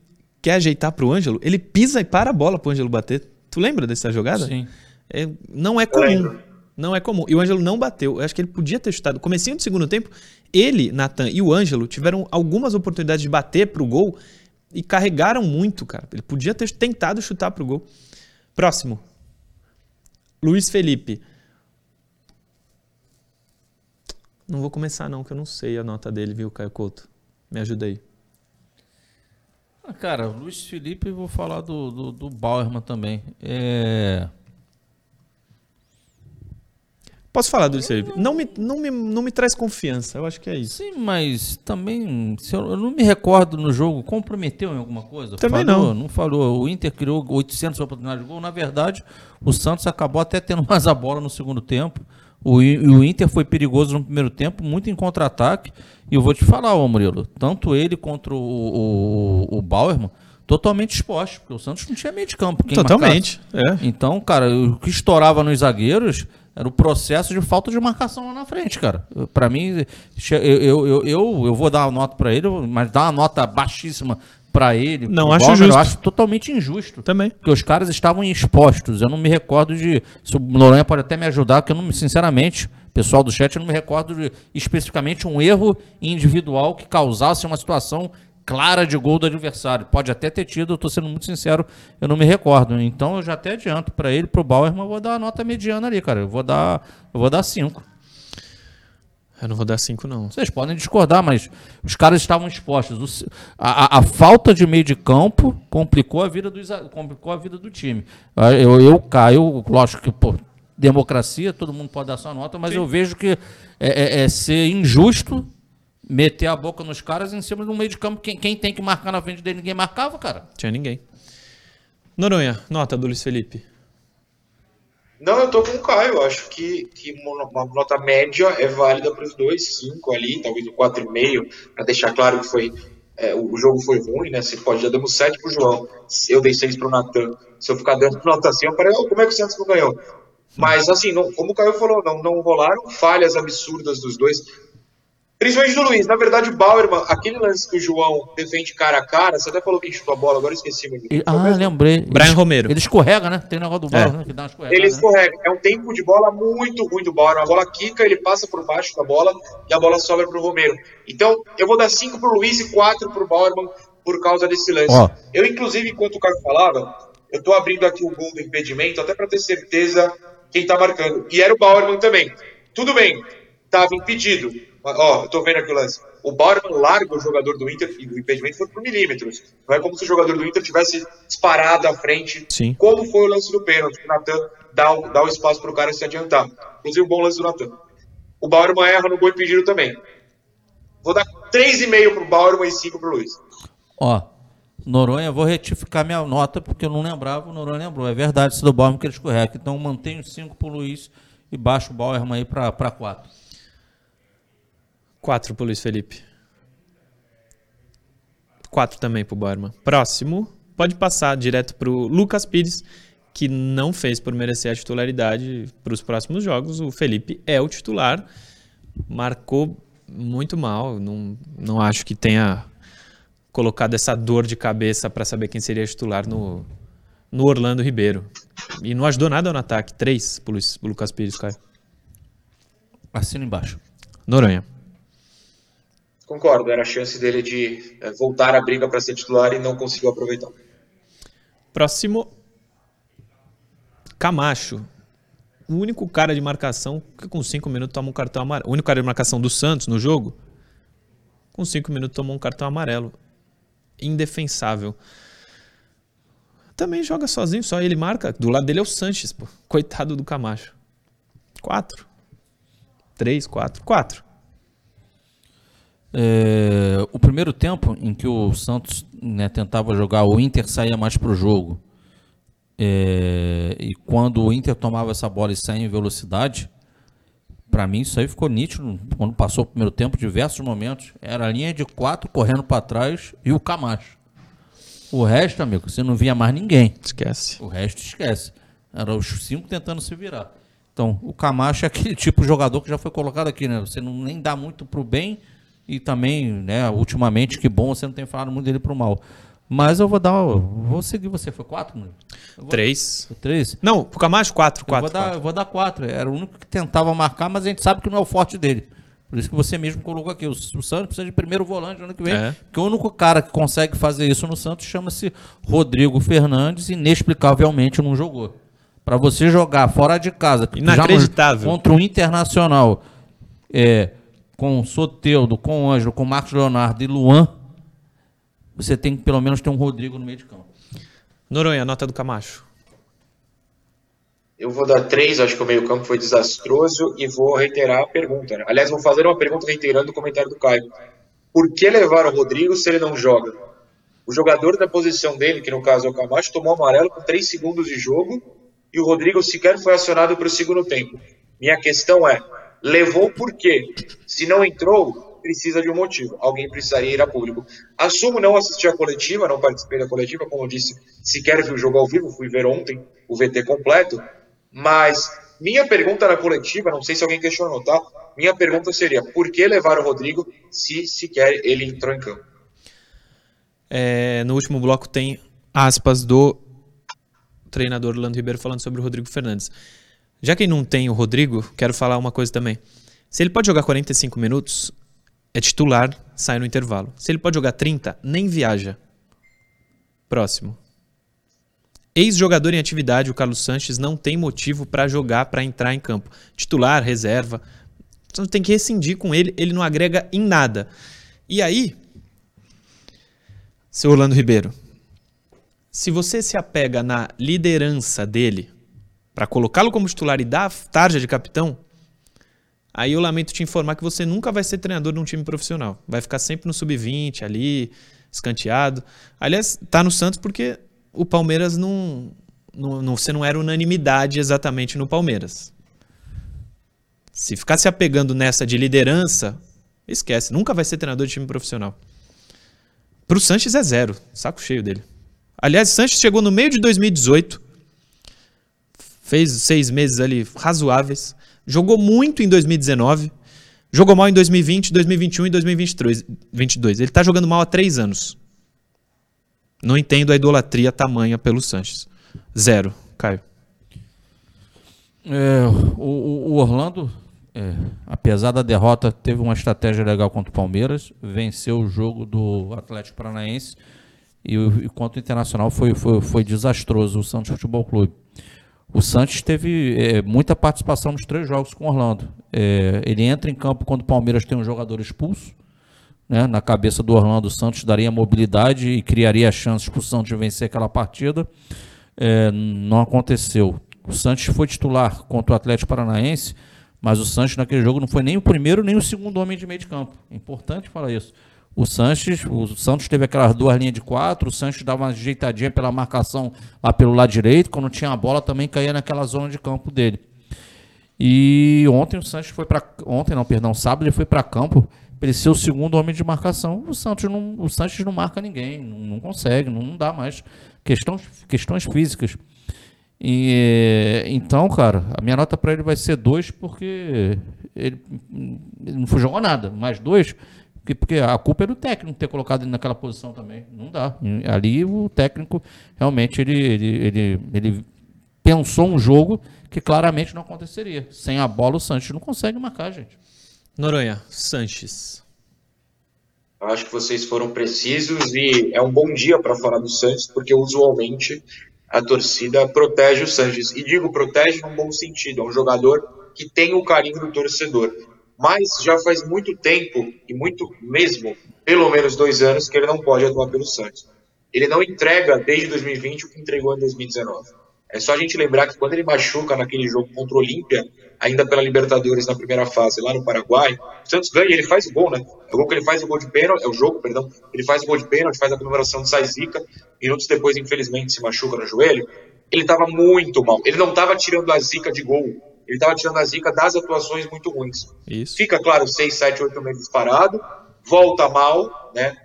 quer ajeitar pro Ângelo, ele pisa e para a bola pro Ângelo bater. Tu lembra dessa jogada? Sim. É, não é comum. Não é comum. E o Ângelo não bateu. Eu acho que ele podia ter chutado. Comecinho do segundo tempo, ele, Natan e o Ângelo tiveram algumas oportunidades de bater pro gol e carregaram muito, cara. Ele podia ter tentado chutar pro gol. Próximo. Luiz Felipe. Não vou começar não, que eu não sei a nota dele, viu, Caio Couto? Me ajuda aí. Ah, cara, Luiz Felipe, vou falar do, do, do Bauerman também. É... Posso falar do Luiz Felipe? Não me, não, me, não me traz confiança, eu acho que é isso. Sim, mas também, se eu, eu não me recordo no jogo, comprometeu em alguma coisa? Também falou, não. Não falou. O Inter criou 800 oportunidades de gol. Na verdade, o Santos acabou até tendo mais a bola no segundo tempo. O, o Inter foi perigoso no primeiro tempo, muito em contra-ataque. E eu vou te falar, ô Murilo, tanto ele contra o, o, o Bauerman, totalmente expostos, porque o Santos não tinha meio de campo. Totalmente. É. então, cara, o que estourava nos zagueiros Era o processo de falta de marcação lá na frente, cara. Para mim, eu, eu, eu, eu, eu vou dar uma nota para ele, mas dar uma nota baixíssima para ele. Não acho justo. Eu acho totalmente injusto. Também. Porque os caras estavam expostos. Eu não me recordo de. Se o Noronha pode até me ajudar, que eu não, sinceramente, pessoal do chat, eu não me recordo de especificamente um erro individual que causasse uma situação clara de gol do adversário. Pode até ter tido, eu tô sendo muito sincero, eu não me recordo. Então eu já até adianto para ele, pro Bauer, mas eu vou dar uma nota mediana ali, cara. Eu vou dar, eu vou dar 5. Eu não vou dar 5, não. Vocês podem discordar, mas os caras estavam expostos. A, a, a, falta de meio de campo complicou a vida do, complicou a vida do time. Eu, eu caio, lógico que, pô, democracia, todo mundo pode dar sua nota, mas Sim. eu vejo que é, é, é, ser injusto meter a boca nos caras em cima de um meio de campo. Quem, quem tem que marcar na frente dele, ninguém marcava, cara. Tinha ninguém. Noronha, nota do Luiz Felipe. Não, eu tô com o Caio. Acho que, que uma nota média é válida para os dois, 5 ali, talvez um 4,5, para deixar claro que foi. É, o jogo foi ruim, né? Você pode, já damos 7 pro João. Eu dei 6 pro Natan. Se eu ficar dando nota assim, eu falei, oh, como é que o Santos não ganhou? Mas assim, não, como o Caio falou, não, não rolaram falhas absurdas dos dois. Principalmente do Luiz. Na verdade, o Bauerman, aquele lance que o João defende cara a cara, você até falou que chutou a bola, agora eu esqueci. Meu ah, lembrei. Brian Romero. Ele escorrega, né? Tem um negócio do é. né? Que dá uma escorregada. Ele né? escorrega. Né? É um tempo de bola muito ruim do Bauerman. A bola quica, ele passa por baixo da bola e a bola sobra pro Romero. Então, eu vou dar 5 pro Luiz e 4 pro Bauerman por causa desse lance. Ó. Eu, inclusive, enquanto o Caio falava, eu tô abrindo aqui o gol do impedimento, até para ter certeza quem tá marcando. E era o Bauerman também. Tudo bem, tava impedido. Ó, eu tô vendo aqui o lance o Bauerman larga o jogador do Inter e o impedimento foi por milímetros. Não é como se o jogador do Inter tivesse disparado à frente, Sim. como foi o lance do pênalti. O Natan dá, o, dá o espaço para o cara se adiantar. Inclusive, um bom lance do Natan. O Bauerman erra no gol impedido também. Vou dar 3,5 pro Bauerman e 5 pro Luiz. Ó, Noronha, vou retificar minha nota, porque eu não lembrava, o Noronha lembrou. É verdade isso do Bauerman que ele escorrega. Então mantenho 5 pro Luiz e baixo o Bauerman aí para 4. Quatro pro Luiz Felipe. Quatro também pro Borman. Próximo, pode passar direto pro Lucas Pires, que não fez por merecer a titularidade para os próximos jogos. O Felipe é o titular, marcou muito mal. Não, não acho que tenha colocado essa dor de cabeça para saber quem seria titular no, no Orlando Ribeiro. E não ajudou nada no ataque. Três pro, Luiz, pro Lucas Pires, Caio. Assina embaixo. Noronha. Concordo, era a chance dele de é, voltar à briga para ser titular e não conseguiu aproveitar. Próximo, Camacho. O único cara de marcação que com 5 minutos toma um cartão amarelo. O único cara de marcação do Santos no jogo, com 5 minutos tomou um cartão amarelo. Indefensável. Também joga sozinho, só ele marca. Do lado dele é o Sanches, pô. Coitado do Camacho. 4. 3, 4. 4. É, o primeiro tempo em que o Santos né, tentava jogar, o Inter saía mais para o jogo. É, e quando o Inter tomava essa bola e saía em velocidade, para mim isso aí ficou nítido quando passou o primeiro tempo, diversos momentos. Era a linha de quatro correndo para trás e o Camacho. O resto, amigo, você não via mais ninguém. Esquece. O resto esquece. Era os cinco tentando se virar. Então, o Camacho é aquele tipo de jogador que já foi colocado aqui, né? Você não nem dá muito pro bem e também, né, ultimamente, que bom você não tem falado muito dele pro mal. Mas eu vou dar. Vou seguir você. Foi quatro? Três. Três? Não, pro Camacho, quatro. quatro, eu vou, quatro. Dar, eu vou dar quatro. Era o único que tentava marcar, mas a gente sabe que não é o forte dele. Por isso que você mesmo colocou aqui. O, o Santos precisa de primeiro volante no ano que vem. É. Porque o único cara que consegue fazer isso no Santos chama-se Rodrigo Fernandes, inexplicavelmente não jogou. Para você jogar fora de casa, inacreditável, contra o Internacional, é, com Soteudo, com Ângelo, com Marcos Leonardo e Luan, você tem que pelo menos ter um Rodrigo no meio de campo. Noronha, nota do Camacho. Eu vou dar três, acho que o meio-campo foi desastroso e vou reiterar a pergunta. Né? Aliás, vou fazer uma pergunta reiterando o comentário do Caio. Por que levar o Rodrigo se ele não joga? O jogador da posição dele, que no caso é o Camacho, tomou amarelo com três segundos de jogo e o Rodrigo sequer foi acionado para o segundo tempo. Minha questão é: Levou por quê? Se não entrou, precisa de um motivo. Alguém precisaria ir a público. Assumo não assistir a coletiva, não participei da coletiva, como eu disse, sequer vi o jogo ao vivo, fui ver ontem o VT completo, mas Minha pergunta na coletiva, não sei se alguém questionou, tá? Minha pergunta seria: por que levar o Rodrigo se sequer ele entrou em campo? É, no último bloco tem aspas do treinador Orlando Ribeiro falando sobre o Rodrigo Fernandes. Já que não tem o Rodrigo, quero falar uma coisa também. Se ele pode jogar 45 minutos, é titular, sai no intervalo. Se ele pode jogar 30, nem viaja. Próximo. Ex-jogador em atividade, o Carlos Sanches não tem motivo para jogar, para entrar em campo. Titular, reserva. Você tem que rescindir com ele, ele não agrega em nada. E aí, seu Orlando Ribeiro, se você se apega na liderança dele para colocá-lo como titular e dar a tarja de capitão, aí eu lamento te informar que você nunca vai ser treinador de um time profissional. Vai ficar sempre no sub-20 ali, escanteado. Aliás, tá no Santos porque o Palmeiras não, não, não, você não era unanimidade exatamente no Palmeiras. Se ficar se apegando nessa de liderança, esquece, nunca vai ser treinador de time profissional. Pro Sanches é zero, saco cheio dele. Aliás, Sanches chegou no meio de 2018, fez seis meses ali razoáveis, jogou muito em 2019, jogou mal em 2020, 2021 e 2022. Ele tá jogando mal há três anos. Não entendo a idolatria tamanha pelo Sanches. Zero, Caio. É, o, o, Orlando, é, apesar da derrota, teve uma estratégia legal contra o Palmeiras, venceu o jogo do Atlético Paranaense e, e contra o Internacional foi, foi, foi desastroso o Santos Futebol Clube. O Santos teve é, muita participação nos três jogos com o Orlando. É, ele entra em campo quando o Palmeiras tem um jogador expulso né, na cabeça do Orlando Santos daria mobilidade e criaria chances para o Santos vencer aquela partida. É, não aconteceu. O Santos foi titular contra o Atlético Paranaense, mas o Santos naquele jogo não foi nem o primeiro nem o segundo homem de meio de campo. É importante falar isso. O Sanches, o Santos teve aquelas duas linhas de quatro, o Sanches dava uma ajeitadinha pela marcação lá pelo lado direito, quando tinha a bola também caía naquela zona de campo dele. E ontem o Sanches foi para ontem não, perdão, sábado ele foi para campo ele ser o segundo homem de marcação. O Santos não, o Santos não marca ninguém, não, consegue, não, não, dá mais. Questões, questões físicas. E, então, cara, a minha nota para ele vai ser dois porque ele, ele não jogou nada, mais dois porque, porque a culpa é do técnico ter colocado ele naquela posição também. Não dá. Ali o técnico realmente ele, ele, ele, ele pensou um jogo que claramente não aconteceria. Sem a bola o Santos não consegue marcar, gente. Noronha, Sanches. Acho que vocês foram precisos e é um bom dia para falar do Sanches, porque usualmente a torcida protege o Sanches. E digo protege num bom sentido, é um jogador que tem o carinho do torcedor. Mas já faz muito tempo, e muito mesmo, pelo menos dois anos, que ele não pode atuar pelo Santos. Ele não entrega desde 2020 o que entregou em 2019. É só a gente lembrar que quando ele machuca naquele jogo contra o Olímpia, ainda pela Libertadores na primeira fase, lá no Paraguai, o Santos ganha e ele faz o gol, né? É o gol que ele faz o gol de pênalti, é o jogo, perdão, ele faz o gol de pênalti, faz a comemoração de Saizica, minutos depois, infelizmente, se machuca no joelho. Ele estava muito mal. Ele não estava tirando a zica de gol, ele estava tirando a zica das atuações muito ruins. Isso. Fica, claro, 6, 7, 8 meses parado, volta mal, né?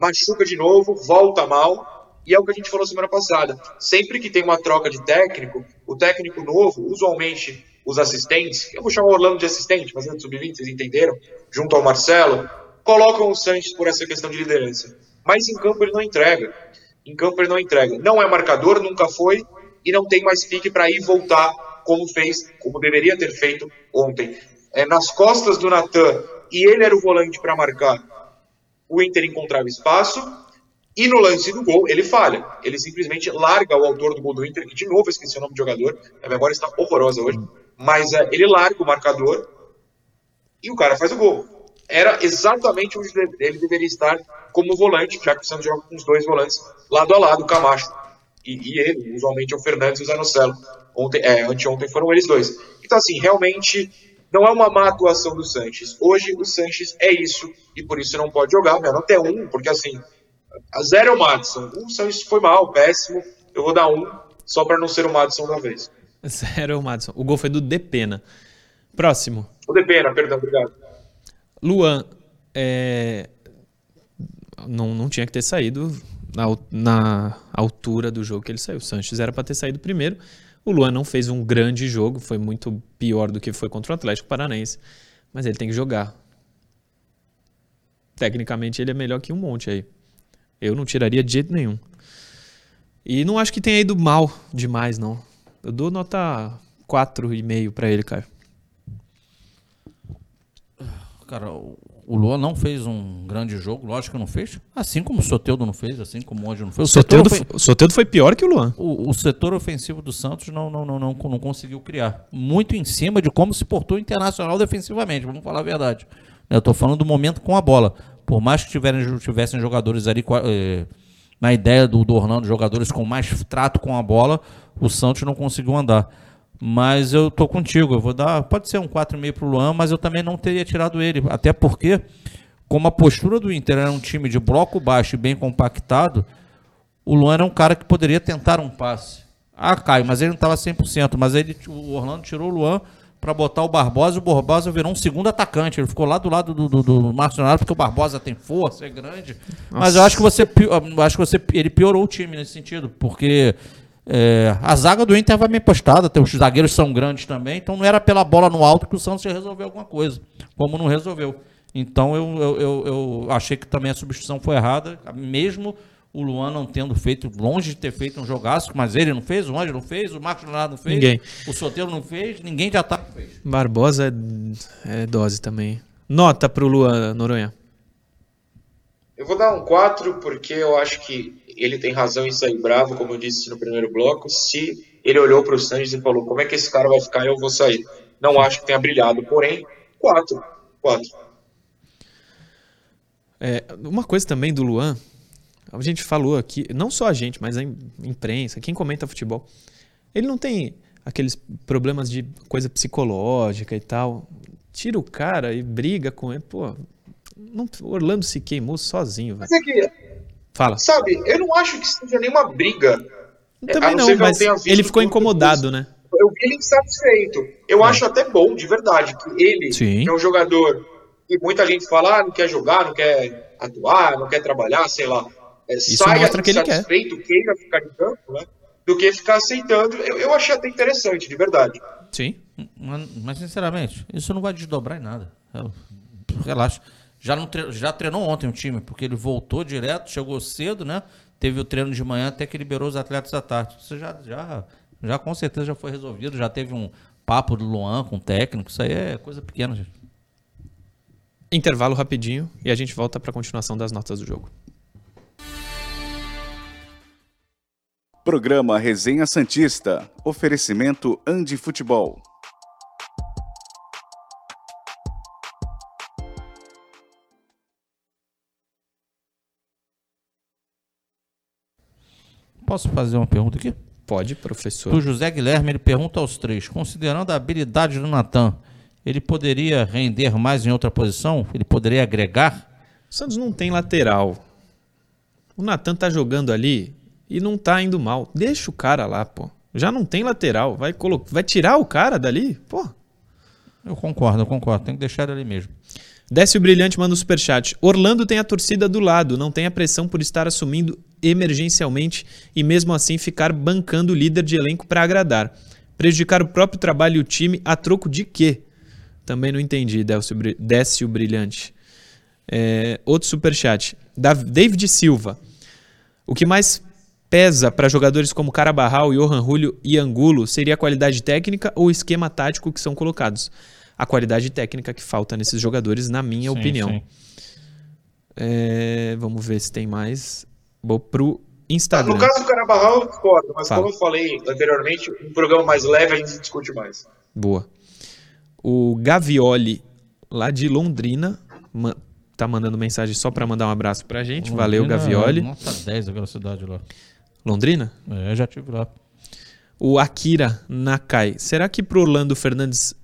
Machuca de novo, volta mal, e é o que a gente falou semana passada. Sempre que tem uma troca de técnico, o técnico novo, usualmente os assistentes, eu vou chamar o Orlando de assistente, mas é do sub-20, vocês entenderam? Junto ao Marcelo, colocam o Sanches por essa questão de liderança. Mas em campo ele não entrega. Em campo ele não entrega. Não é marcador, nunca foi, e não tem mais pique para ir voltar como fez, como deveria ter feito ontem. É, nas costas do Natan, e ele era o volante para marcar, o Inter encontrava espaço, e no lance do gol, ele falha. Ele simplesmente larga o autor do gol do Inter, que de novo esqueci o nome do jogador, a memória está horrorosa hoje, mas é, ele larga o marcador e o cara faz o gol. Era exatamente onde ele deveria estar como volante, já que o Santos joga com os dois volantes lado a lado, o Camacho e, e ele, usualmente é o Fernandes e o Zanocelo. Ontem, é, anteontem foram eles dois. Então, assim, realmente não é uma má atuação do Sanches. Hoje o Sanches é isso e por isso não pode jogar. Minha nota é um, porque assim, a zero é o Madison. O Sanches foi mal, péssimo. Eu vou dar um, só para não ser o Madison uma vez. Zero é o Madison. O gol foi do Depena. Próximo. O Depena, perdão, obrigado. Luan, é... não, não tinha que ter saído na, na altura do jogo que ele saiu. O Sanches era para ter saído primeiro. O Luan não fez um grande jogo, foi muito pior do que foi contra o Atlético Paranaense, mas ele tem que jogar. Tecnicamente ele é melhor que um monte aí. Eu não tiraria de jeito nenhum. E não acho que tenha ido mal demais, não. Eu dou nota 4,5 para ele, cara. Cara, Luan não fez um grande jogo, lógico que não fez. Assim como o Soteudo não fez, assim como o Anjo não fez. O Soteudo, foi, o Soteudo foi pior que o Luan. O, o, setor ofensivo do Santos não, não, não, não, não conseguiu criar. Muito em cima de como se portou o Internacional defensivamente, vamos falar a verdade. Eu estou falando do momento com a bola. Por mais que tiverem, tivessem jogadores ali eh, na ideia do, do Orlando, jogadores com mais trato com a bola, o Santos não conseguiu andar. Mas eu tô contigo, eu vou dar, pode ser um 4,5 pro Luan, mas eu também não teria tirado ele, até porque como a postura do Inter era um time de bloco baixo e bem compactado, o Luan era um cara que poderia tentar um passe. Ah, Caio, mas ele não estava 100%, mas ele, o Orlando tirou o Luan para botar o Barbosa e o Barbosa virou um segundo atacante. Ele ficou lá do lado do, do, do Márcio Leonardo porque o Barbosa tem força, é grande. Nossa. Mas eu acho que você, acho que você, ele piorou o time nesse sentido, porque é, a zaga do Inter vai bem postada, os zagueiros são grandes também, então não era pela bola no alto que o Santos ia resolver alguma coisa, como não resolveu. Então eu, eu, eu, eu achei que também a substituição foi errada, mesmo o Luan não tendo feito, longe de ter feito um jogaço, mas ele não fez, o Anjo não fez, o Marcos Leonardo não fez, ninguém. o Soteiro não fez, ninguém já tá fez. Barbosa é, é dose também. Nota para o Luan Noronha. Eu vou dar um 4 porque eu acho que ele tem razão em sair bravo, como eu disse no primeiro bloco. Se ele olhou para o Sanches e falou: Como é que esse cara vai ficar? Eu vou sair. Não acho que tenha brilhado, porém, 4. 4. É, uma coisa também do Luan, a gente falou aqui, não só a gente, mas a imprensa, quem comenta futebol, ele não tem aqueles problemas de coisa psicológica e tal. Tira o cara e briga com ele. Pô, não, Orlando se queimou sozinho. Mas é que. Fala. Sabe, eu não acho que seja nenhuma briga. Também não, não mas ele ficou incomodado, né? Eu vi ele insatisfeito. Eu é. acho até bom, de verdade, que ele, Sim. que é um jogador e muita gente fala, ah, não quer jogar, não quer atuar, não quer trabalhar, sei lá. É, Isso saia mostra que ele quer. queira ficar em campo, né? Do que ficar aceitando. Eu, eu achei até interessante, de verdade. Sim. Mas, mas, sinceramente, isso não vai desdobrar em nada. Relaxa. Já, não tre já treinou ontem o time, porque ele voltou direto, chegou cedo, né? Teve o treino de manhã até que liberou os atletas à tarde. Isso já, já, já com certeza já foi resolvido. Já teve um papo do Luan com o técnico. Isso aí é coisa pequena, gente. Intervalo rapidinho e a gente volta para a continuação das notas do jogo. Programa Resenha Santista. Oferecimento Andi Futebol. Posso fazer uma pergunta aqui? Pode, professor. O José Guilherme ele pergunta aos três: considerando a habilidade do Natan, ele poderia render mais em outra posição? Ele poderia agregar? O Santos não tem lateral. O Natan tá jogando ali e não tá indo mal. Deixa o cara lá, pô. Já não tem lateral. Vai, colo... vai tirar o cara dali? Pô. Eu concordo, eu concordo. Tem que deixar ele ali mesmo. Desce o Brilhante manda o um superchat. Orlando tem a torcida do lado, não tem a pressão por estar assumindo emergencialmente e mesmo assim ficar bancando o líder de elenco para agradar. Prejudicar o próprio trabalho e o time a troco de quê? Também não entendi, desce o brilhante. É, outro superchat. David Silva. O que mais pesa para jogadores como Carabarral, Johan Julio e Angulo seria a qualidade técnica ou o esquema tático que são colocados? A qualidade técnica que falta nesses jogadores, na minha sim, opinião. Sim. É, vamos ver se tem mais. Vou pro Instagram. No caso do Carabarral, eu discordo, mas Fala. como eu falei anteriormente, um programa mais leve a gente discute mais. Boa. O Gavioli, lá de Londrina, tá mandando mensagem só para mandar um abraço pra gente. Londrina, Valeu, Gavioli. Nota 10 a velocidade lá. Londrina? É, já tive lá. O Akira Nakai. Será que pro Orlando Fernandes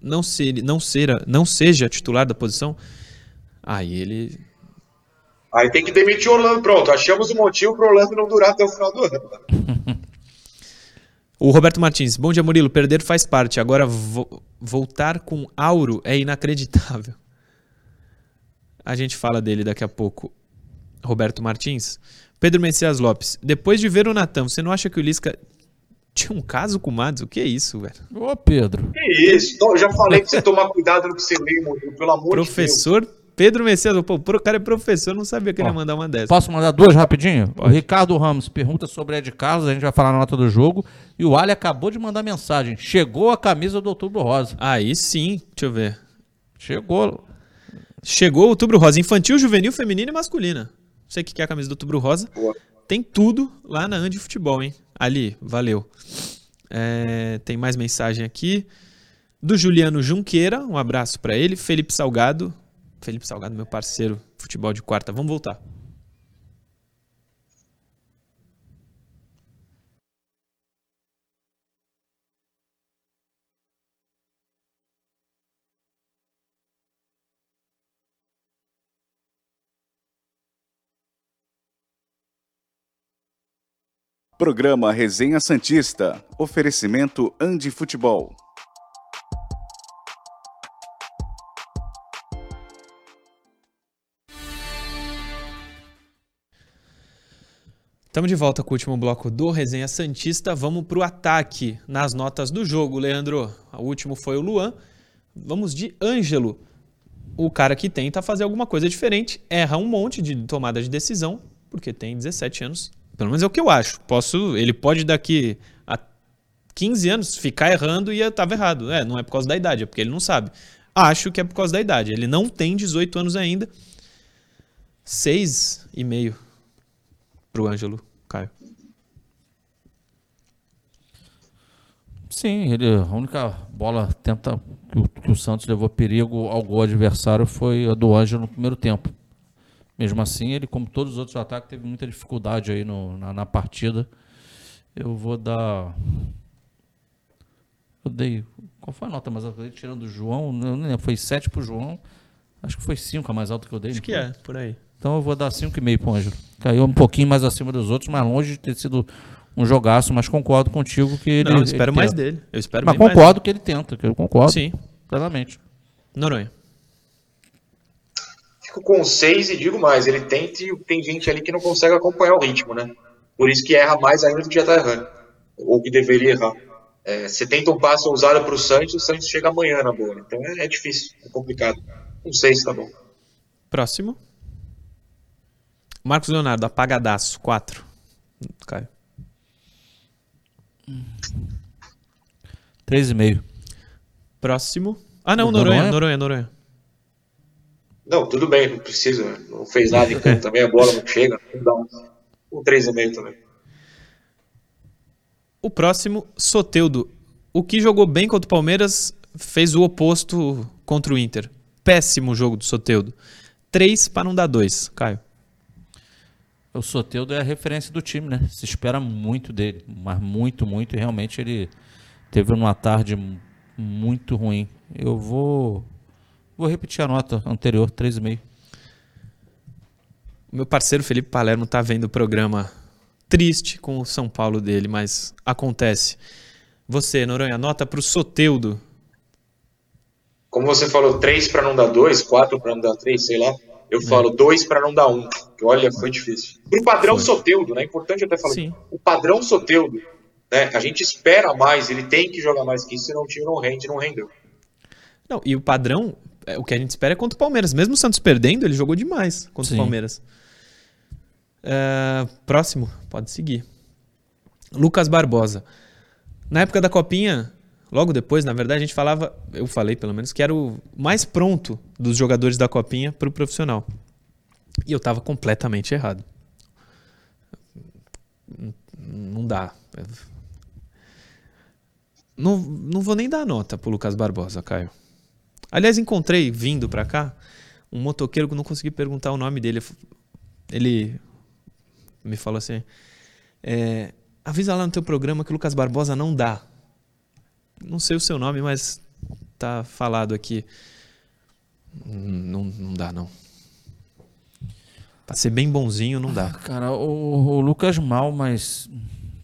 não, ser, não, ser, não seja titular da posição? Aí ele. Aí tem que demitir o Orlando. Pronto, achamos o motivo pro Orlando não durar até o final do ano. O Roberto Martins, bom dia Murilo, perder faz parte, agora vo voltar com Auro é inacreditável. A gente fala dele daqui a pouco. Roberto Martins. Pedro Messias Lopes, depois de ver o Natan, você não acha que o Lisca Tinha um caso com o Mads? O que é isso, velho? Ô, Pedro. Que isso? Eu já falei pra você tomar cuidado no que você lê, Murilo, pelo amor Professor de Deus. Pedro Messias. Pô, o cara é professor, não sabia que ele ia mandar uma dessa. Posso mandar duas rapidinho? O Ricardo Ramos pergunta sobre Ed Carlos, a gente vai falar na nota do jogo. E o Ali acabou de mandar mensagem. Chegou a camisa do Outubro Rosa. Aí sim, deixa eu ver. Chegou. Chegou o Outubro Rosa, infantil, juvenil, feminina e masculina. Não sei o que é a camisa do Outubro Rosa. Boa. Tem tudo lá na Andi Futebol, hein? Ali, valeu. É, tem mais mensagem aqui. Do Juliano Junqueira, um abraço pra ele. Felipe Salgado. Felipe Salgado, meu parceiro, futebol de quarta. Vamos voltar. Programa Resenha Santista. Oferecimento Andi Futebol. Estamos de volta com o último bloco do Resenha Santista. Vamos para o ataque nas notas do jogo, Leandro. O último foi o Luan. Vamos de Ângelo. O cara que tenta fazer alguma coisa diferente, erra um monte de tomada de decisão, porque tem 17 anos. Pelo menos é o que eu acho. Posso, ele pode daqui a 15 anos ficar errando e estava errado. É, não é por causa da idade, é porque ele não sabe. Acho que é por causa da idade. Ele não tem 18 anos ainda. 6,5 pro Ângelo, Caio. Sim, ele, a única bola tenta que o, que o Santos levou perigo ao gol adversário foi a do Ângelo no primeiro tempo. Mesmo assim, ele, como todos os outros ataques, teve muita dificuldade aí no, na, na partida. Eu vou dar. Eu dei. Qual foi a nota mais alta? Tirando o João, não lembro, foi 7 pro João. Acho que foi 5 a mais alta que eu dei. Acho não que foi? é, por aí. Então eu vou dar 5,5 pro Ângelo. Caiu um pouquinho mais acima dos outros, mas longe de ter sido um jogaço, mas concordo contigo que ele. não, eu ele espero mais tenta. dele. Eu espero Mas mais concordo que ele tenta, que eu concordo. Sim. plenamente. Noronha. Fico com seis e digo mais, ele tenta e tem gente ali que não consegue acompanhar o ritmo, né? Por isso que erra mais ainda do que já tá errando. Ou que deveria errar. É, você tenta um passo ousado pro Santos, o Santos chega amanhã na bola. Então é, é difícil, é complicado. Com seis tá bom. Próximo. Marcos Leonardo, apagadaço, 4. Caio. 3,5. Próximo. Ah, não, O Noronha, Noronha? Noronha. Não, tudo bem, não precisa. Não fez nada em campo também, a bola não chega. Dá um 3,5 também. O próximo, Soteudo. O que jogou bem contra o Palmeiras fez o oposto contra o Inter. Péssimo jogo do Soteudo. 3 para não dar 2. Caio. O Soteudo é a referência do time, né? Se espera muito dele, mas muito, muito. E realmente ele teve uma tarde mu- muito ruim. Eu vou vou repetir a nota anterior, 3,5. O meu parceiro Felipe Palermo tá vendo o programa triste com o São Paulo dele, mas acontece. Você, Noronha, nota pro Soteudo. Como você falou, 3 para não dar 2, 4 para não dar 3, sei lá. Eu falo 2 para não dar 1. Um. Olha, foi difícil. Pro padrão Foi. Soteudo, né? Importante eu até falar. Sim. O padrão Soteudo, né? A gente espera mais, ele tem que jogar mais que isso, senão o time não rende, não rendeu. Não, e o padrão, é, o que a gente espera é contra o Palmeiras. Mesmo o Santos perdendo, ele jogou demais contra Sim. o Palmeiras. É, próximo, pode seguir. Lucas Barbosa. Na época da Copinha, logo depois, na verdade, a gente falava, eu falei pelo menos, que era o mais pronto dos jogadores da Copinha para o profissional. E eu estava completamente errado. Não dá. Não, não vou nem dar nota pro Lucas Barbosa, Caio. Aliás, encontrei, vindo pra cá, um motoqueiro que não consegui perguntar o nome dele. Ele me falou assim: é, avisa lá no teu programa que o Lucas Barbosa não dá. Não sei o seu nome, mas tá falado aqui. Não, não dá, não. Pra ser bem bonzinho, não dá. Cara, o, o Lucas mal, mas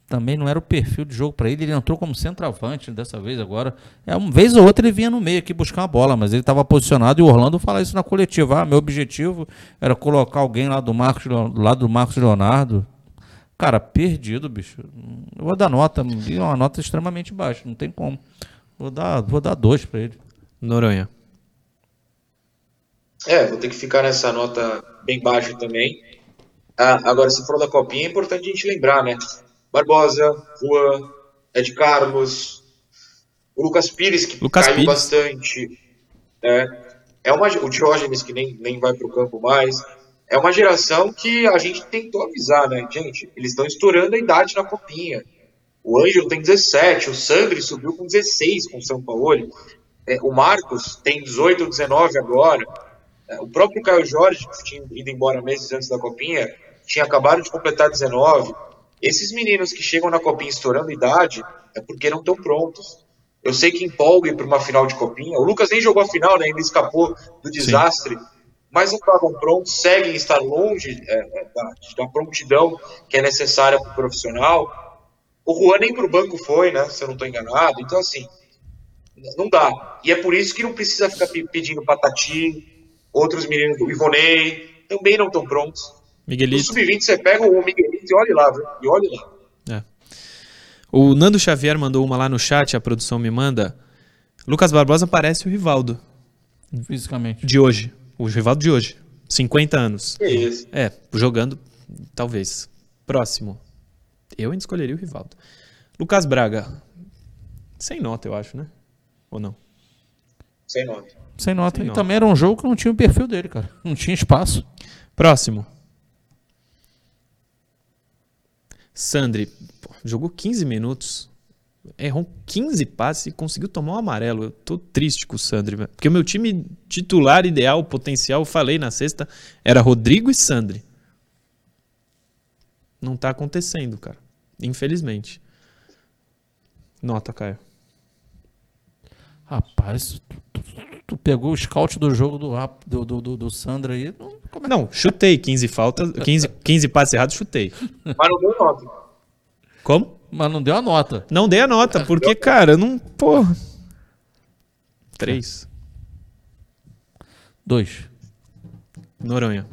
também não era o perfil de jogo para ele. Ele entrou como centroavante dessa vez agora. É, uma vez ou outra ele vinha no meio aqui buscar uma bola, mas ele estava posicionado e o Orlando fala isso na coletiva. Ah, meu objetivo era colocar alguém lá do Marcos, Leo- lá do Marcos Leonardo. Cara, perdido, bicho. Eu vou dar nota, uma nota extremamente baixa, não tem como. Vou dar, vou dar dois para ele. Noronha. É, vou ter que ficar nessa nota bem baixa também. Ah, agora, se for da copinha, é importante a gente lembrar, né? Barbosa, Juan, Ed Carlos, o Lucas Pires, que Lucas caiu Pires. bastante. É, é uma, o Diógenes, que nem, nem vai para o campo mais. É uma geração que a gente tentou avisar, né? Gente, eles estão estourando a idade na copinha. O Ângelo tem 17, o Sandri subiu com 16 com o São Paulo. É, o Marcos tem 18 ou 19 agora. É, o próprio Caio Jorge, que tinha ido embora meses antes da copinha, tinha acabado de completar 19. Esses meninos que chegam na copinha estourando idade é porque não estão prontos. Eu sei que empolguem para uma final de copinha. O Lucas nem jogou a final, né? ainda escapou do desastre. Mas não estavam prontos, seguem estar longe é, é, da, da prontidão que é necessária para o profissional. O Juan nem para o banco foi, né? Se eu não estou enganado. Então, assim, não dá. E é por isso que não precisa ficar pe- pedindo patati, outros meninos do Ivonei, também não estão prontos. No Miguelito. sub-20 você pega o Miguelito e olhe lá, viu? E olhe lá. É. O Nando Xavier mandou uma lá no chat, a produção me manda. Lucas Barbosa parece o Rivaldo Fisicamente. de hoje. O Rivaldo de hoje. 50 anos. Que isso. É, jogando, talvez. Próximo. Eu ainda escolheria o Rivaldo. Lucas Braga. Sem nota, eu acho, né? Ou não? Sem nome. Sem nota. Sem e nota. também era um jogo que não tinha o perfil dele, cara. Não tinha espaço. Próximo. Sandri. pô, jogou 15 minutos. Errou 15 passes e conseguiu tomar um amarelo. Eu tô triste com o Sandri, velho. Porque o meu time titular ideal, potencial, eu falei na sexta, era Rodrigo e Sandri. Não tá acontecendo, cara. Infelizmente. Nota, Caio. Rapaz, tu, tu- tu pegou o scout do jogo do, do, do, do, do Sandra aí. Não, como é- Não, chutei 15 faltas, 15, 15 passes errados, chutei. Mas não deu nome. Como? Mas não deu a nota. Não dei a nota, porque, cara, não. Porra. Três. Dois. Noronha.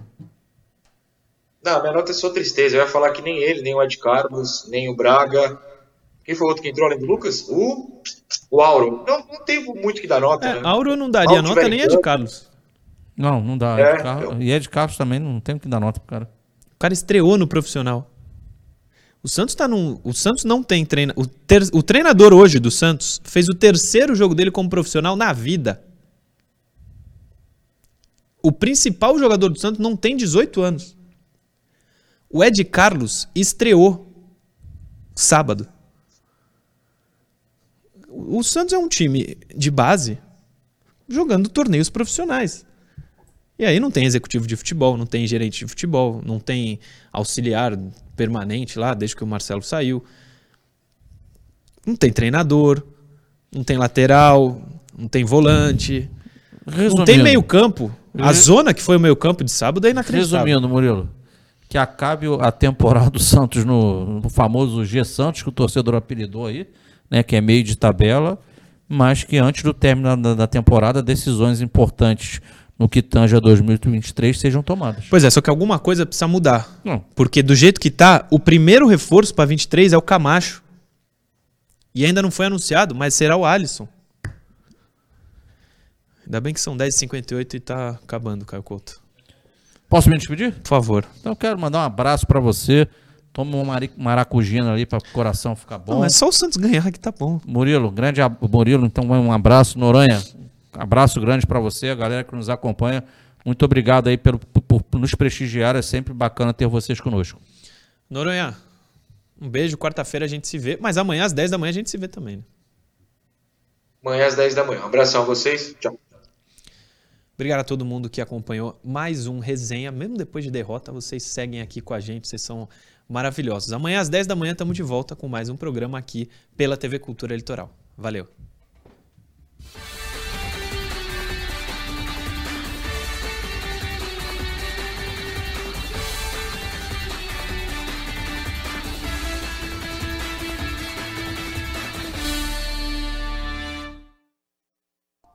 Não, minha nota é só tristeza. Eu ia falar que nem ele, nem o Ed Carlos, nem o Braga. Quem foi o outro que entrou além do Lucas? O, o Auro. Não, não tem muito que dar nota, É, né? Auro não daria Mal nota nem campo. Carlos. Não, não dá. É, Ed Carlos- eu- E Ed Carlos também não tem que dar nota pro cara. O cara estreou no profissional. O Santos tá num. O Santos não tem treina. O, ter- o treinador hoje do Santos fez o terceiro jogo dele como profissional na vida. O principal jogador do Santos não tem 18 anos. O Ed Carlos estreou sábado. O o Santos é um time de base jogando torneios profissionais. E aí não tem executivo de futebol, não tem gerente de futebol, não tem auxiliar permanente lá, desde que o Marcelo saiu. Não tem treinador, não tem lateral, não tem volante, não tem Resumindo, meio campo. A zona que foi o meio campo de sábado é inacreditável. Resumindo, Murilo, que acabe a temporada do Santos no, no famoso G Santos, que o torcedor apelidou aí, né, que é meio de tabela, mas que antes do término da, da temporada, decisões importantes no que tange a 2023 sejam tomadas. Pois é, só que alguma coisa precisa mudar. Não, Porque do jeito que tá, o primeiro reforço para 23 é o Camacho. E ainda não foi anunciado, mas será o Alisson. Ainda bem que são 10h58 e tá acabando, Caio Couto. posso me despedir? Por favor. Então eu quero mandar um abraço para você. Toma uma maracujina ali para o coração ficar bom. Não, é só o Santos ganhar que tá bom. Murilo, grande ab- Murilo, então um abraço. Noronha, abraço grande para você, a galera que nos acompanha. Muito obrigado aí pelo, por, por nos prestigiar. É sempre bacana ter vocês conosco. Noronha, um beijo. Quarta-feira a gente se vê. Mas amanhã às 10 da manhã a gente se vê também. Né? Amanhã às 10 da manhã. Um abração a vocês. Tchau. Obrigado a todo mundo que acompanhou mais um resenha. Mesmo depois de derrota, vocês seguem aqui com a gente. Vocês são maravilhosos. Amanhã às 10 da manhã estamos de volta com mais um programa aqui pela TV Cultura Litoral. Valeu.